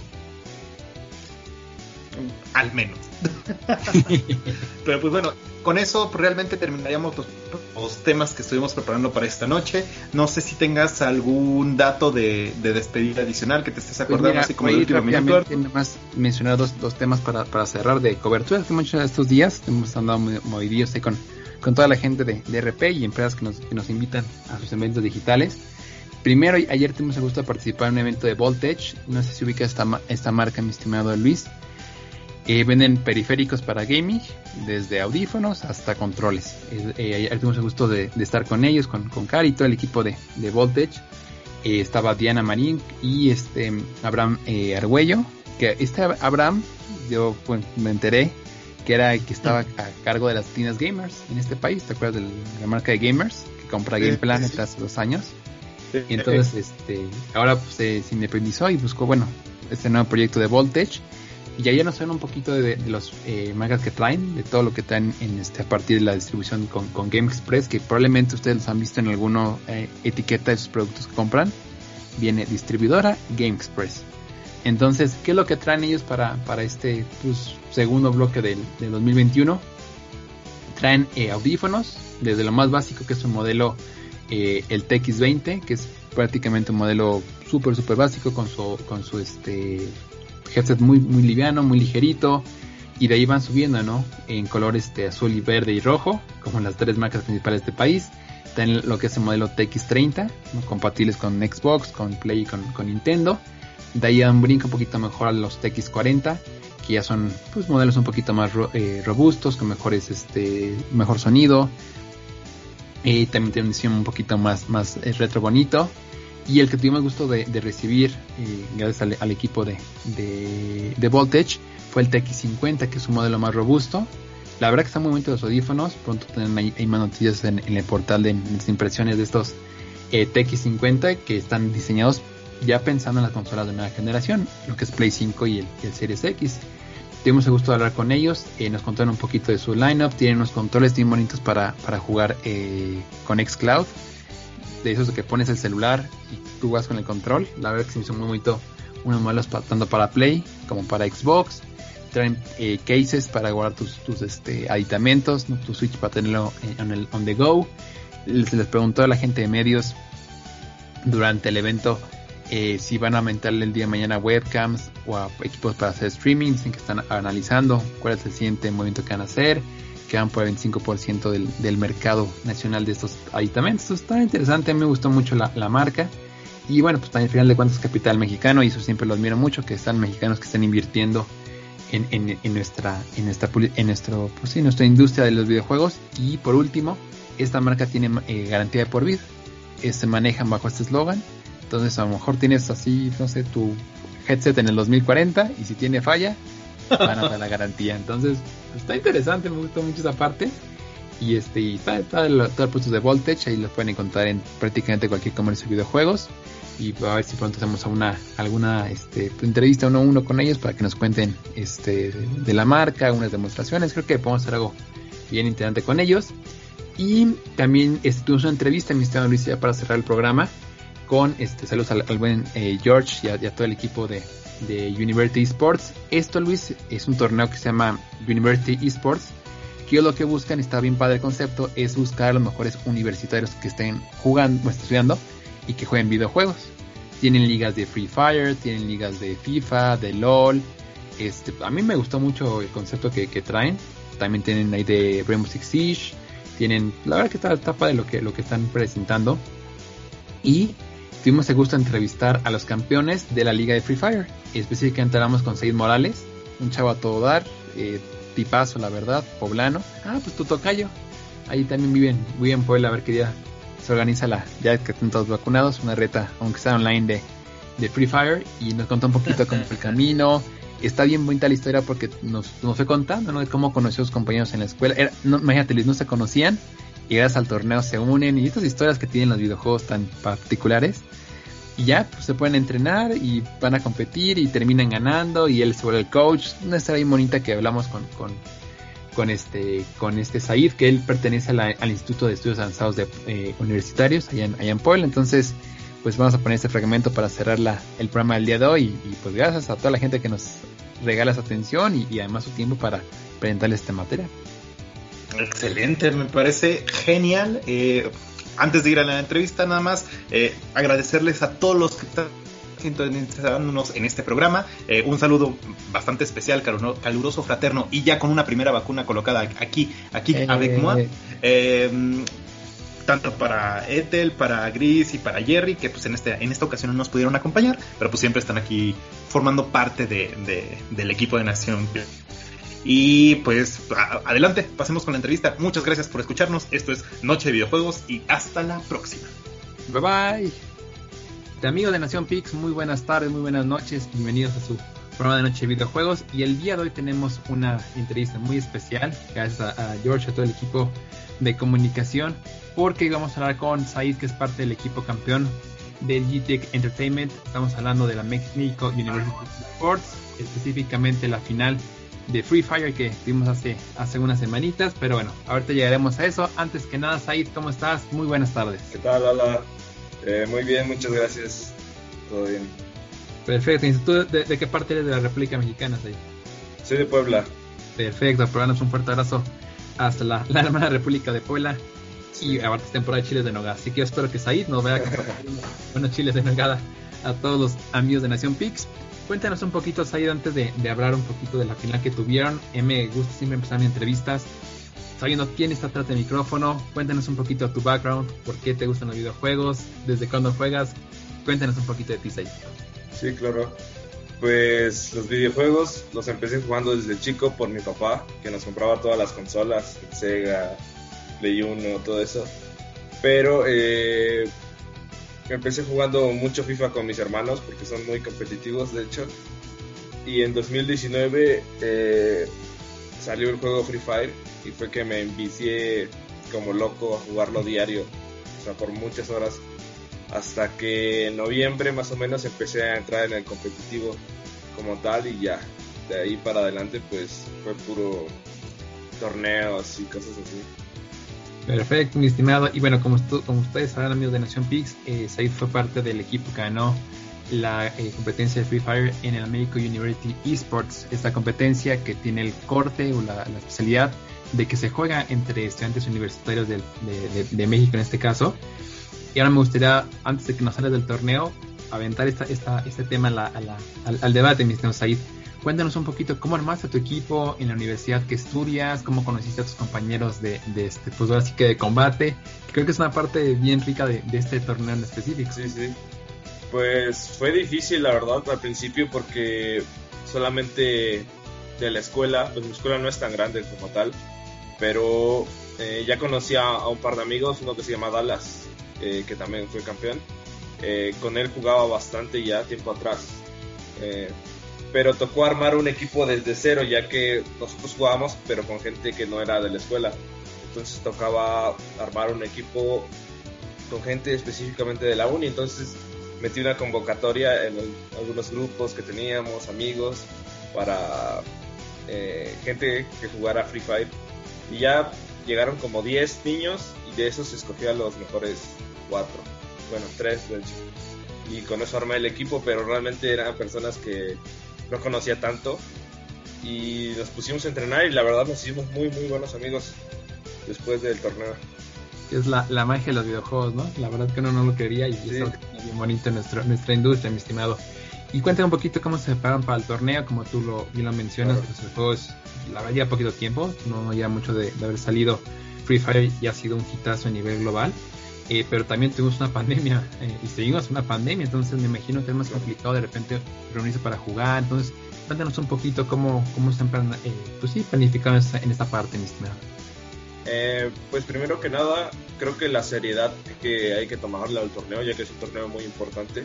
Al menos. Pero pues bueno, con eso realmente terminaríamos los, temas que estuvimos preparando para esta noche. No sé si tengas algún dato de, despedida adicional que te estés pues acordando, así como el último minuto. Más mencionar dos, temas para, cerrar de cobertura. Que muchos de estos días hemos andado muy movidillos con, con toda la gente de, RP y empresas que nos, que nos invitan a sus eventos digitales. Primero, ayer tuvimos el gusto de participar en un evento de Voltage. No sé si ubica esta, esta marca, mi estimado Luis. Eh, venden periféricos para gaming, desde audífonos hasta controles. Eh, ayer tuvimos el gusto de, estar con ellos, con, con Cari y todo el equipo de, Voltage. Eh, estaba Diana Marín y este Abraham eh, Argüello. Que este Abraham, yo pues, me enteré que era el que estaba a cargo de las tiendas gamers en este país. ¿Te acuerdas de la marca de gamers que compra Game Planet hace dos años? Y entonces, este, ahora pues, se independizó y buscó, bueno, este nuevo proyecto de Voltage y ayer nos suena un poquito de, los eh, mangas que traen, de todo lo que traen en este, a partir de la distribución con, Game Express, que probablemente ustedes los han visto en alguna eh, etiqueta de sus productos que compran. Viene distribuidora Game Express. Entonces, ¿qué es lo que traen ellos para, para este pues, segundo bloque del, 2021? Traen eh, audífonos, desde lo más básico que es un modelo, el TX20, que es prácticamente un modelo súper, súper básico con su, con su este, headset muy, muy liviano, muy ligerito. Y de ahí van subiendo, ¿no? En colores azul y verde y rojo, como las tres marcas principales de este país. Tienen lo que es el modelo TX30, compatibles con Xbox, con Play y con, Nintendo. De ahí dan brinco un poquito mejor a los TX40, que ya son pues, modelos un poquito más eh, robustos, con mejores, este, mejor sonido. Y también tiene un diseño un poquito más, más eh, retro bonito. Y el que tuvimos gusto de, recibir, eh, gracias al, equipo de, Voltage, fue el TX50, que es un modelo más robusto. La verdad que están muy bonitos los audífonos. Pronto tienen ahí, más noticias en, el portal de las impresiones de estos eh, TX50 que están diseñados ya pensando en las consolas de nueva generación, lo que es Play 5 y el, Series X. Tuvimos el gusto de hablar con ellos, eh, nos contaron un poquito de su lineup, tienen unos controles bien bonitos para, para jugar con Xcloud de esos que pones el celular y tú vas con el control. La verdad que se me hizo muy bonito unos modelos tanto para Play como para Xbox. Traen eh, cases para guardar tus, tus este, aditamentos, tu Switch para tenerlo en el on the go. Se les preguntó a la gente de medios durante el evento eh, si van a aumentarle el día de mañana webcams o a equipos para hacer streaming. Dicen que están analizando cuál es el siguiente movimiento que van a hacer que van por el 25% del, del, mercado nacional de estos aditamentos. Esto está interesante, me gustó mucho la, marca. Y bueno, pues también al final de cuentas capital mexicano y eso siempre lo admiro mucho, que están mexicanos que están invirtiendo en, en, nuestra, en nuestra, en nuestro, pues sí, nuestra industria de los videojuegos. Y por último, esta marca tiene eh, garantía de por vida. Se manejan bajo este eslogan. Entonces a lo mejor tienes así, no sé, tu headset en el 2040 y si tiene falla, van a dar la garantía. Entonces, está interesante, me gustó mucho esa parte. Y este, y está, está el, el producto de Voltage, ahí lo pueden encontrar en prácticamente cualquier comercio de videojuegos. Y a ver si pronto hacemos una, alguna este, entrevista uno a uno con ellos para que nos cuenten este, de, la marca, algunas demostraciones. Creo que podemos hacer algo bien interesante con ellos. Y también este, tuvimos una entrevista, mi estimado Luis, para cerrar el programa con este, saludos al, buen eh, George y a, todo el equipo de, de University Esports. Esto, Luis, es un torneo que se llama University Esports. Que lo que buscan, está bien padre el concepto, es buscar a los mejores universitarios que estén jugando, o estudiando y que jueguen videojuegos. Tienen ligas de Free Fire, tienen ligas de FIFA, de LOL. Este, a mí me gustó mucho el concepto que, traen. También tienen ahí de Rainbow Six Siege. Tienen, la verdad que está, está padre lo que, lo que están presentando. Y tuvimos el gusto de entrevistar a los campeones de la liga de Free Fire. Específicamente hablamos con Said Morales, un chavo a todo dar, eh, tipazo la verdad, poblano. Ah, pues tu tocayo. Ahí también viven, viven en Puebla, a ver qué día se organiza la, ya que están todos vacunados, una reta, aunque sea online de, de Free Fire. Y nos contó un poquito cómo fue el camino. Está bien bonita la historia porque nos, nos fue contando, ¿no? De cómo conoció a sus compañeros en la escuela. Era, no, imagínate, no se conocían y gracias al torneo se unen y estas historias que tienen los videojuegos tan particulares y ya pues, se pueden entrenar y van a competir y terminan ganando y él se vuelve el coach. Una historia bien bonita que hablamos con, con, este con este Said, que él pertenece al Instituto de Estudios Avanzados de, eh, Universitarios allá en, allá en Puebla. Entonces, pues vamos a poner este fragmento para cerrar la, el programa del día de hoy. Y, pues gracias a toda la gente que nos regala su atención y, y además su tiempo para presentarles este material. Excelente, me parece genial. Eh, antes de ir a la entrevista, nada más eh, agradecerles a todos los que están sintonizándonos en este programa. Eh, un saludo bastante especial, caluroso, fraterno y ya con una primera vacuna colocada aquí, aquí a avec eh, tanto para Ethel, para Gris y para Jerry, que pues en, este, en esta ocasión no nos pudieron acompañar, pero pues siempre están aquí formando parte del equipo de Nación y pues adelante, pasemos con la entrevista. Muchas gracias por escucharnos. Esto es Noche de Videojuegos y hasta la próxima. Bye bye. Amigos de Nación Pix, muy buenas tardes, muy buenas noches. Bienvenidos a su programa de Noche de Videojuegos. Y el día de hoy tenemos una entrevista muy especial. Gracias a, George, a todo el equipo de comunicación. Porque vamos a hablar con Said, que es parte del equipo campeón del GTEC Entertainment. Estamos hablando de la Mexico University Sports, específicamente la final de Free Fire que vimos hace, hace unas semanitas, pero bueno, ahorita llegaremos a eso. Antes que nada, Said, ¿cómo estás? Muy buenas tardes. ¿Qué tal, Lala? Eh, muy bien, muchas gracias. Todo bien. Perfecto. ¿Tú de, qué parte eres de la República Mexicana, Said? Soy de Puebla. Perfecto, pero un fuerte abrazo hasta la, la hermana República de Puebla. Y aparte es temporada de chiles de nogada. Así que yo espero que Said nos vea buenos chiles de nogada a todos los amigos de Nación Pix. Cuéntanos un poquito, Said, antes de, hablar un poquito de la final que tuvieron. me gusta siempre empezar en entrevistas sabiendo quién está atrás del micrófono. Cuéntanos un poquito tu background, por qué te gustan los videojuegos, desde cuándo juegas. Cuéntanos un poquito de ti, Said. Sí, claro. Pues los videojuegos los empecé jugando desde chico por mi papá, que nos compraba todas las consolas, Sega, Play 1, todo eso. Pero eh, empecé jugando mucho FIFA con mis hermanos porque son muy competitivos, de hecho. Y en 2019 eh, salió el juego Free Fire y fue que me envicié como loco a jugarlo diario, o sea, por muchas horas. Hasta que en noviembre más o menos empecé a entrar en el competitivo como tal y ya, de ahí para adelante pues fue puro torneos y cosas así. Perfecto, mi estimado. Y bueno, como, ustedes saben, amigos de Nación Pix, eh, Said fue parte del equipo que ganó la eh, competencia de Free Fire en el American University Esports. Esta competencia que tiene el corte o la, especialidad de que se juega entre estudiantes universitarios de, México en este caso. Y ahora me gustaría, antes de que nos salga del torneo, aventar esta, esta, este tema al, al, debate, mi estimado Said. Cuéntanos un poquito cómo armaste tu equipo en la universidad que estudias, cómo conociste a tus compañeros de, este, pues ahora sí que de combate. Creo que es una parte bien rica de, este torneo en específico. Sí, sí. Pues fue difícil, la verdad, al principio porque solamente de la escuela, pues mi escuela no es tan grande como tal, pero eh, ya conocía a un par de amigos, uno que se llama Dallas, eh, que también fue campeón. Eh, con él jugaba bastante ya tiempo atrás. Pero tocó armar un equipo desde cero, ya que nosotros jugábamos, pero con gente que no era de la escuela. Entonces tocaba armar un equipo con gente específicamente de la uni. Entonces metí una convocatoria en algunos grupos que teníamos, amigos, para gente que jugara Free Fire. Y ya llegaron como 10 niños y de esos se escogió a los mejores 4. Bueno, 3 de hecho. Y con eso armé el equipo, pero realmente eran personas que no conocía tanto. Y nos pusimos a entrenar y la verdad nos hicimos muy, muy buenos amigos después del torneo. Es la, la magia de los videojuegos, ¿no? La verdad que uno no lo quería y es bien bonito en nuestra, nuestra industria, mi estimado. Y cuéntame un poquito cómo se preparan para el torneo, como tú lo, bien lo mencionas, pues el juego es, la verdad, ya poquito tiempo, no ya mucho de, haber salido. Free Fire ya ha sido un hitazo a nivel global, eh, pero también tuvimos una pandemia eh, y seguimos una pandemia, entonces me imagino que es más complicado de repente reunirse para jugar. Entonces, cuéntanos un poquito cómo, cómo están eh, pues sí, planificando en esta parte, mi estimado. pues primero que nada, creo que la seriedad que hay que tomarle al torneo, ya que es un torneo muy importante,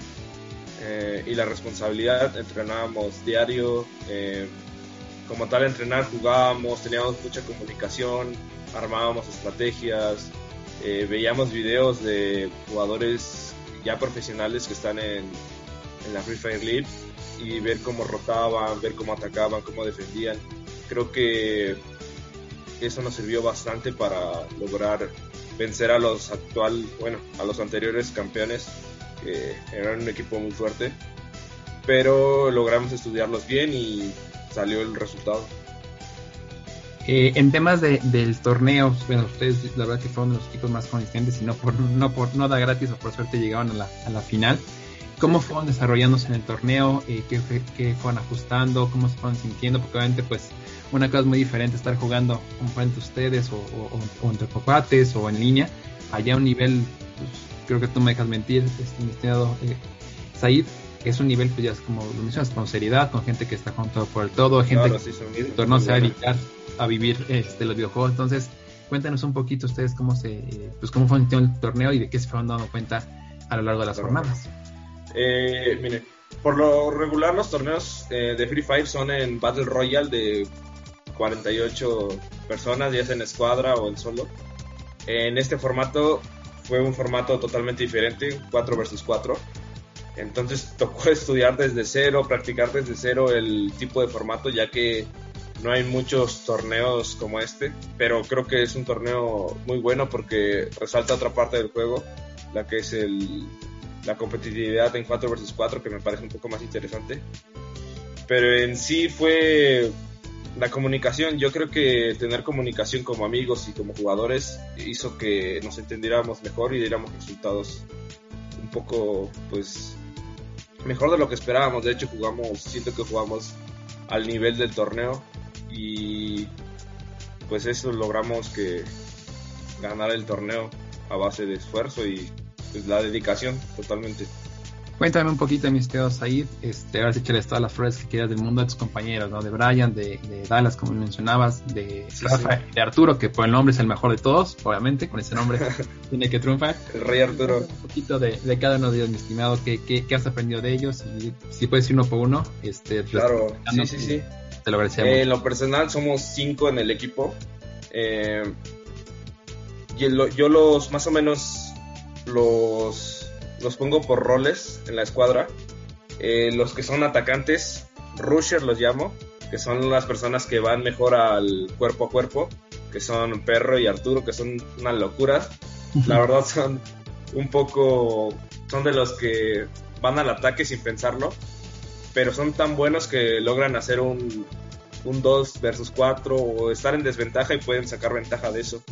eh, y la responsabilidad, entrenábamos diario, eh, como tal entrenar jugábamos, teníamos mucha comunicación, armábamos estrategias, eh, veíamos videos de jugadores ya profesionales que están en, en, la Free Fire League y ver cómo rotaban, ver cómo atacaban, cómo defendían. Creo que eso nos sirvió bastante para lograr vencer a los actual, bueno, a los anteriores campeones que eran un equipo muy fuerte, pero logramos estudiarlos bien y salió el resultado. Eh, en temas de, del torneo, bueno, ustedes la verdad que fueron los equipos más consistentes y no por no por no da gratis o por suerte llegaban a la, a la final. ¿Cómo fueron desarrollándose en el torneo? Eh, ¿qué, ¿qué, fueron ajustando? ¿Cómo se fueron sintiendo? Porque obviamente pues una cosa es muy diferente estar jugando frente a ustedes o, o, o, entre copates o en línea, allá un nivel pues, creo que tú me dejas mentir, este, mi estimado eh, Said, es un nivel, pues ya es como lo mencionas, con seriedad, con gente que está todo por el todo, gente que no se va a dedicar a vivir este, los videojuegos. Entonces, cuéntanos un poquito ustedes cómo se, pues cómo fue el torneo y de qué se fueron dando cuenta a lo largo de las jornadas. Eh, mire, por lo regular los torneos eh, de Free Fire son en Battle Royale de 48 personas, ya sea en escuadra o en solo. En este formato fue un formato totalmente diferente, 4 versus 4. Entonces tocó estudiar desde cero, practicar desde cero el tipo de formato, ya que no hay muchos torneos como este, pero creo que es un torneo muy bueno porque resalta otra parte del juego, la que es el, la competitividad en 4 versus 4, que me parece un poco más interesante. Pero en sí fue la comunicación, yo creo que tener comunicación como amigos y como jugadores hizo que nos entendiéramos mejor y diéramos resultados un poco, pues, mejor de lo que esperábamos. De hecho, jugamos, siento que jugamos al nivel del torneo y pues eso logramos que ganar el torneo a base de esfuerzo y pues la dedicación totalmente. Cuéntame un poquito, mi estimado Said, este, ahora sí echarles todas las flores que quieras del mundo de tus compañeros, ¿no? De Brian, de, Dallas, como mencionabas, de de Arturo, que por el nombre es el mejor de todos, obviamente, con ese nombre tiene que triunfar. El Rey Arturo. Un poquito de, cada uno de ellos, mi estimado, ¿qué, qué, has aprendido de ellos? Y si puedes ir uno por uno, este, claro, sí, sí, sí. Te lo agradecemos. en lo personal, somos cinco en el equipo. Eh, y yo los, más o menos, los los pongo por roles en la escuadra. Eh, los que son atacantes, rusher los llamo, que son las personas que van mejor al cuerpo a cuerpo, que son Perro y Arturo, que son una locura. La verdad son un poco, son de los que van al ataque sin pensarlo, pero son tan buenos que logran hacer un, un 2 versus 4 o estar en desventaja y pueden sacar ventaja de eso.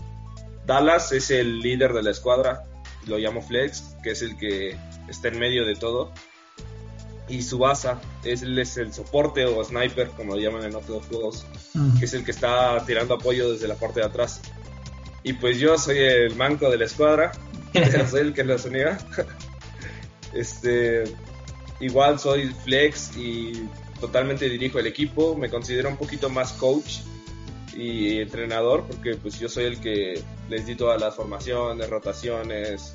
Dallas es el líder de la escuadra, lo llamo Flex, que es el que está en medio de todo. Y Subasa, es, es el soporte o sniper, como lo llaman en otros juegos, que es el que está tirando apoyo desde la parte de atrás. Y pues yo soy el manco de la escuadra, soy el que los unía. Este, igual soy flex y totalmente dirijo el equipo. Me considero un poquito más coach y entrenador porque pues yo soy el que les di todas las formaciones, rotaciones,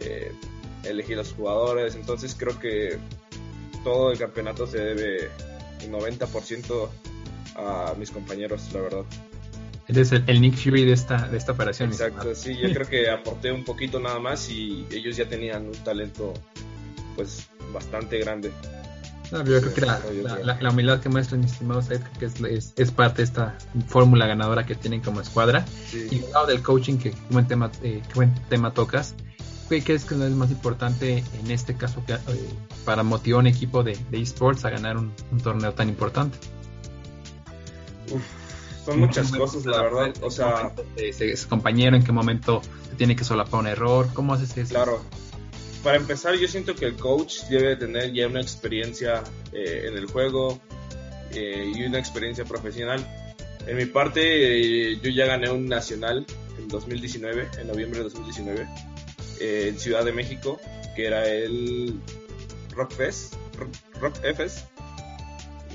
eh, elegí los jugadores. Entonces creo que todo el campeonato se debe un 90% a mis compañeros, la verdad. Eres el, Nick Fury de esta, de esta operación. Exacto, sí, yo creo que aporté un poquito nada más y ellos ya tenían un talento pues bastante grande. No, yo creo que la, humildad que muestra mi estimado Said, que es, es, parte de esta fórmula ganadora que tienen como escuadra. Y el lado del coaching, que buen tema, eh, qué buen tema tocas. ¿Qué crees que es más importante en este caso eh, para motivar a un equipo de, esports a ganar un, torneo tan importante? son muchas cosas, la verdad. O sea, ese, compañero, en qué momento tiene que solapar un error, ¿cómo haces eso? Claro. Para empezar, yo siento que el coach debe tener ya una experiencia eh, en el juego eh, y una experiencia profesional. En mi parte, yo ya gané un nacional en 2019, en noviembre de 2019 eh, en Ciudad de México, que era el Rock Fest, Rock, Fest,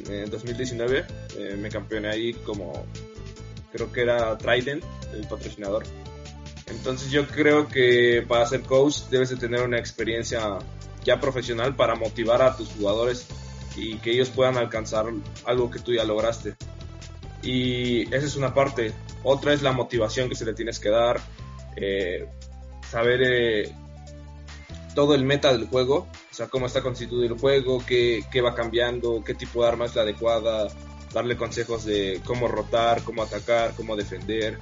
en 2019. Eh, me campeoné ahí como, creo que era Trident, el patrocinador. Entonces yo creo que para ser coach debes de tener una experiencia ya profesional para motivar a tus jugadores y que ellos puedan alcanzar algo que tú ya lograste. Y esa es una parte. Otra es la motivación que se le tienes que dar. Eh, saber eh, todo el meta del juego, o sea, cómo está constituido el juego, qué, qué, va cambiando, qué tipo de arma es la adecuada, darle consejos de cómo rotar, cómo atacar, cómo defender,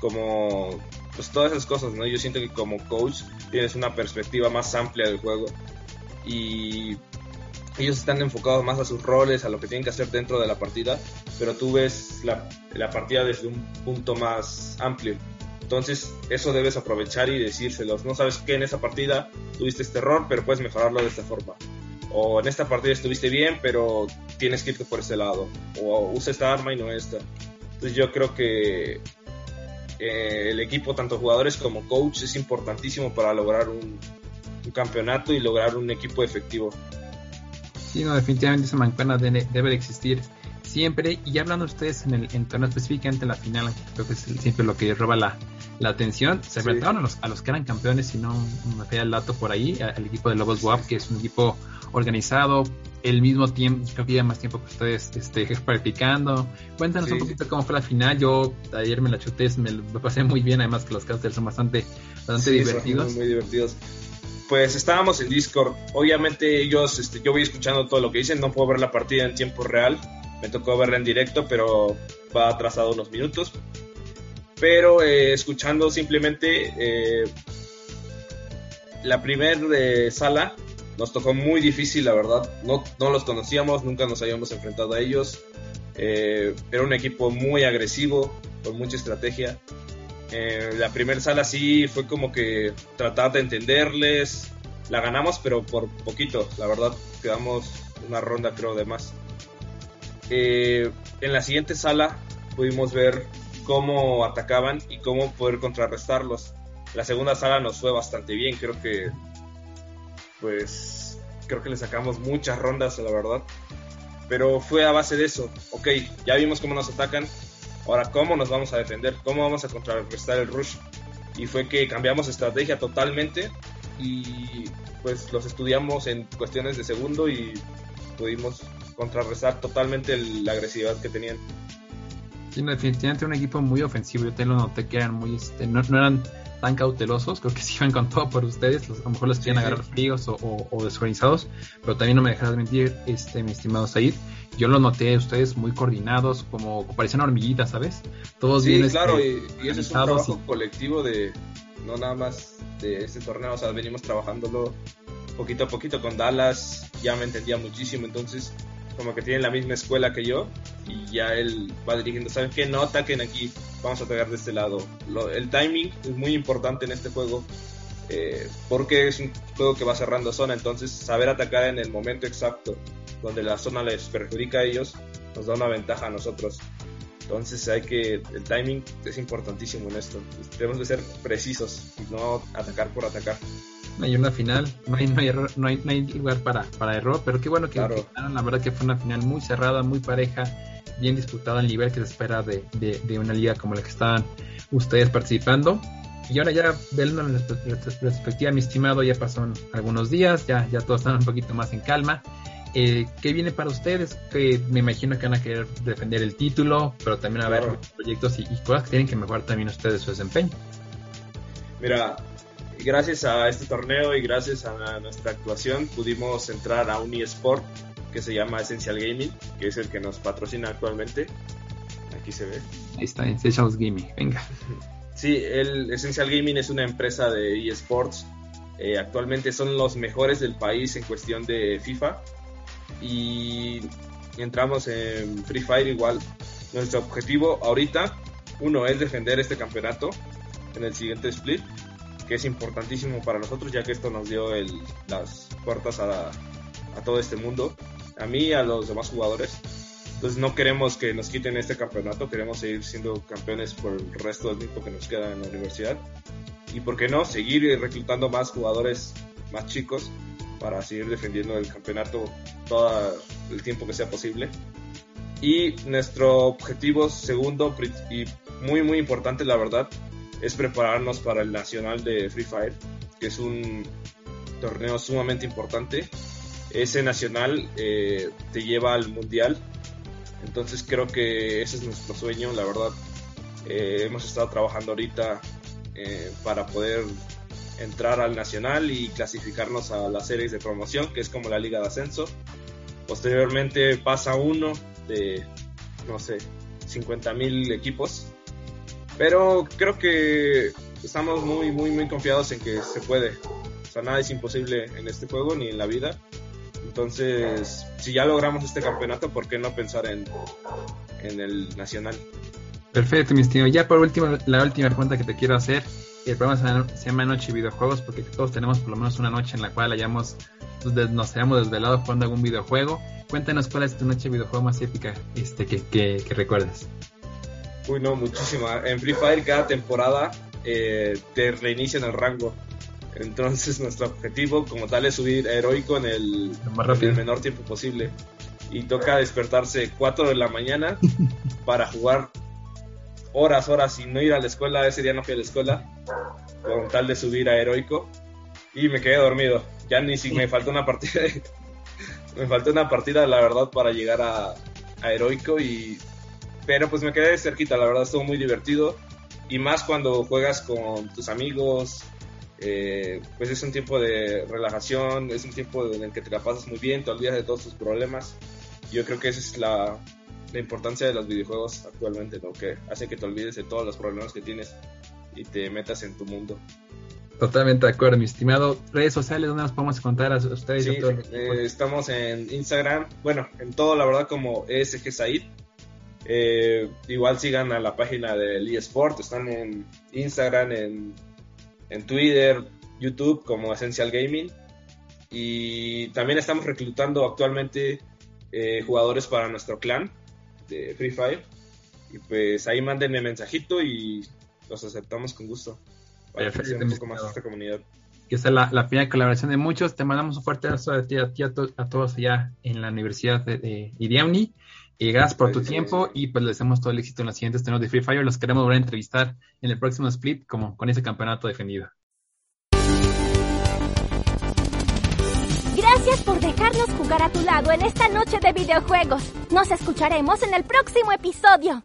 cómo... Pues todas esas cosas, ¿no? Yo siento que como coach tienes una perspectiva más amplia del juego y ellos están enfocados más a sus roles, a lo que tienen que hacer dentro de la partida, pero tú ves la, la partida desde un punto más amplio. Entonces, eso debes aprovechar y decírselos. No sabes que en esa partida tuviste este error, pero puedes mejorarlo de esta forma. O en esta partida estuviste bien, pero tienes que irte por ese lado. O usa esta arma y no esta. Entonces, yo creo que eh, el equipo, tanto jugadores como coach, es importantísimo para lograr un, campeonato y lograr un equipo efectivo. Sí, no, definitivamente esa mancuerna debe, debe de existir siempre. Y hablando ustedes en el en torneo específicamente en la final, creo que es siempre lo que roba la, la atención. Se enfrentaron a los, a los que eran campeones, si no me falla el dato por ahí, al equipo de Lobos WAP, que es un equipo organizado, el mismo tiempo, creo que lleva más tiempo que ustedes este, practicando. Cuéntanos un poquito cómo fue la final. Yo ayer me la chuté, me lo pasé muy bien, además que los casters son bastante, bastante divertidos. muy divertidos pues estábamos en Discord. Obviamente ellos, este, yo voy escuchando todo lo que dicen, no puedo ver la partida en tiempo real, me tocó verla en directo, pero va atrasado unos minutos. Pero eh, escuchando simplemente eh, la primera eh, sala nos tocó muy difícil, la verdad. No, no los conocíamos, nunca nos habíamos enfrentado a ellos. era un equipo muy agresivo, con mucha estrategia. la primera sala sí fue como que tratar de entenderles. La ganamos, pero por poquito, la verdad. Quedamos una ronda, creo, de más. Eh, en la siguiente sala pudimos ver cómo atacaban y cómo poder contrarrestarlos. La segunda sala nos fue bastante bien, creo que pues creo que le sacamos muchas rondas, la verdad. Pero fue a base de eso. Ok, ya vimos cómo nos atacan. Ahora, ¿cómo nos vamos a defender? ¿Cómo vamos a contrarrestar el rush? Y fue que cambiamos estrategia totalmente y pues los estudiamos en cuestiones de segundo y pudimos contrarrestar totalmente la agresividad que tenían. Sí, definitivamente un equipo muy ofensivo. Yo te lo noté que eran muy, este, no, eran tan cautelosos, creo que se iban con todo por ustedes, a lo mejor los querían agarrar fríos o, o, desorganizados, pero también no me dejarás mentir, este, mi estimado Said, yo lo noté ustedes muy coordinados, como parecían hormiguitas, ¿sabes? Todos sí, bien, claro, este, y, ese es un trabajo colectivo de, no nada más de este torneo, o sea, venimos trabajándolo poquito a poquito con Dallas, ya me entendía muchísimo, entonces como que tienen la misma escuela que yo y ya él va dirigiendo, ¿saben qué? No ataquen aquí, vamos a atacar de este lado. el timing es muy importante en este juego eh, porque es un juego que va cerrando zona, entonces saber atacar en el momento exacto donde la zona les perjudica a ellos nos da una ventaja a nosotros. Entonces hay que, el timing es importantísimo en esto. Tenemos que ser precisos y no atacar por atacar. hay una final, no hay, no hay, error, no hay, no hay lugar para, para error, pero qué bueno que Claro. la verdad que fue una final muy cerrada, muy pareja, bien disputada al nivel que se espera de, de, de una liga como la que estaban ustedes participando. Y ahora ya, de una perspectiva, mi estimado, ya pasaron algunos días, ya, ya todos están un poquito más en calma. Eh, ¿Qué viene para ustedes? Que me imagino que van a querer defender el título, pero también a Claro. proyectos y, y cosas que tienen que mejorar también ustedes su desempeño. Mira, gracias a este torneo y gracias a nuestra actuación pudimos entrar a un eSport que se llama Essential Gaming, que es el que nos patrocina actualmente. Aquí se ve. Ahí está, en Seychelles Gimme, venga. Sí, el Essential Gaming es una empresa de eSports. Eh, actualmente son los mejores del país en cuestión de FIFA. Y entramos en Free Fire igual. Nuestro objetivo ahorita, uno, es defender este campeonato en el siguiente split, que es importantísimo para nosotros, ya que esto nos dio el- las puertas a, a todo este mundo, a mí y a los demás jugadores. Entonces no queremos que nos quiten este campeonato, queremos seguir siendo campeones por el resto del tiempo que nos queda en la universidad. Y por qué no, seguir reclutando más jugadores más chicos para seguir defendiendo el campeonato todo el tiempo que sea posible. Y nuestro objetivo segundo y muy muy importante la verdad es prepararnos para el nacional de Free Fire, que es un torneo sumamente importante. Ese nacional eh, te lleva al mundial entonces creo que ese es nuestro sueño, la verdad. Eh, hemos estado trabajando ahorita eh, para poder entrar al nacional y clasificarnos a las series de promoción, que es como la liga de ascenso. Posteriormente pasa uno de, no sé, 50 mil equipos. Pero creo que estamos muy, muy, muy confiados en que se puede. O sea, nada es imposible en este juego ni en la vida. Entonces, si ya logramos este campeonato, ¿por qué no pensar en, en el nacional? Perfecto, mi estimado. Ya por último, la última pregunta que te quiero hacer. El programa se llama- Noche Videojuegos porque todos tenemos por lo menos una noche en la cual hayamos, nos hayamos desvelado jugando algún videojuego. Cuéntanos cuál es tu noche de videojuego más épica este, que, que, que recuerdes. Uy, no, muchísima. En Free Fire cada temporada eh, te reinician el rango. Entonces nuestro objetivo como tal es subir heroico en el, más en rápido. el menor tiempo posible. Y toca despertarse 4 de la mañana para jugar horas, horas y no ir a la escuela. Ese día no fui a la escuela con tal de subir a heroico. Y me quedé dormido. Ya ni si me faltó una partida. de- me faltó una partida, la verdad, para llegar a, a heroico. Y, pero pues me quedé cerquita, la verdad, estuvo muy divertido. Y más cuando juegas con tus amigos, eh, pues es un tiempo de relajación, es un tiempo en el que te la pasas muy bien, te olvidas de todos tus problemas. Yo creo que esa es la, la importancia de los videojuegos actualmente, ¿no? que hace que te olvides de todos los problemas que tienes y te metas en tu mundo. Totalmente de acuerdo, mi estimado. Redes sociales, ¿dónde nos podemos encontrar a ustedes? Sí, eh, estamos en Instagram, bueno, en todo la verdad como ESG Said. Eh, igual sigan a la página del eSport, están en Instagram, en, en Twitter, YouTube como Essential Gaming. Y también estamos reclutando actualmente eh, jugadores para nuestro clan de Free Fire. Y pues ahí mándenme mensajito y los aceptamos con gusto. Para Perfecto, crecer un poco más esta comunidad. que esta es la, la primera colaboración de muchos. Te mandamos un fuerte abrazo a ti, a, ti, a, to- a todos allá en la Universidad de, de. Y gracias por tu tiempo y pues les deseamos todo el éxito en los siguientes torneos de Free Fire. Los queremos volver a entrevistar en el próximo split como con ese campeonato defendido. Gracias por dejarnos jugar a tu lado en esta noche de videojuegos. Nos escucharemos en el próximo episodio.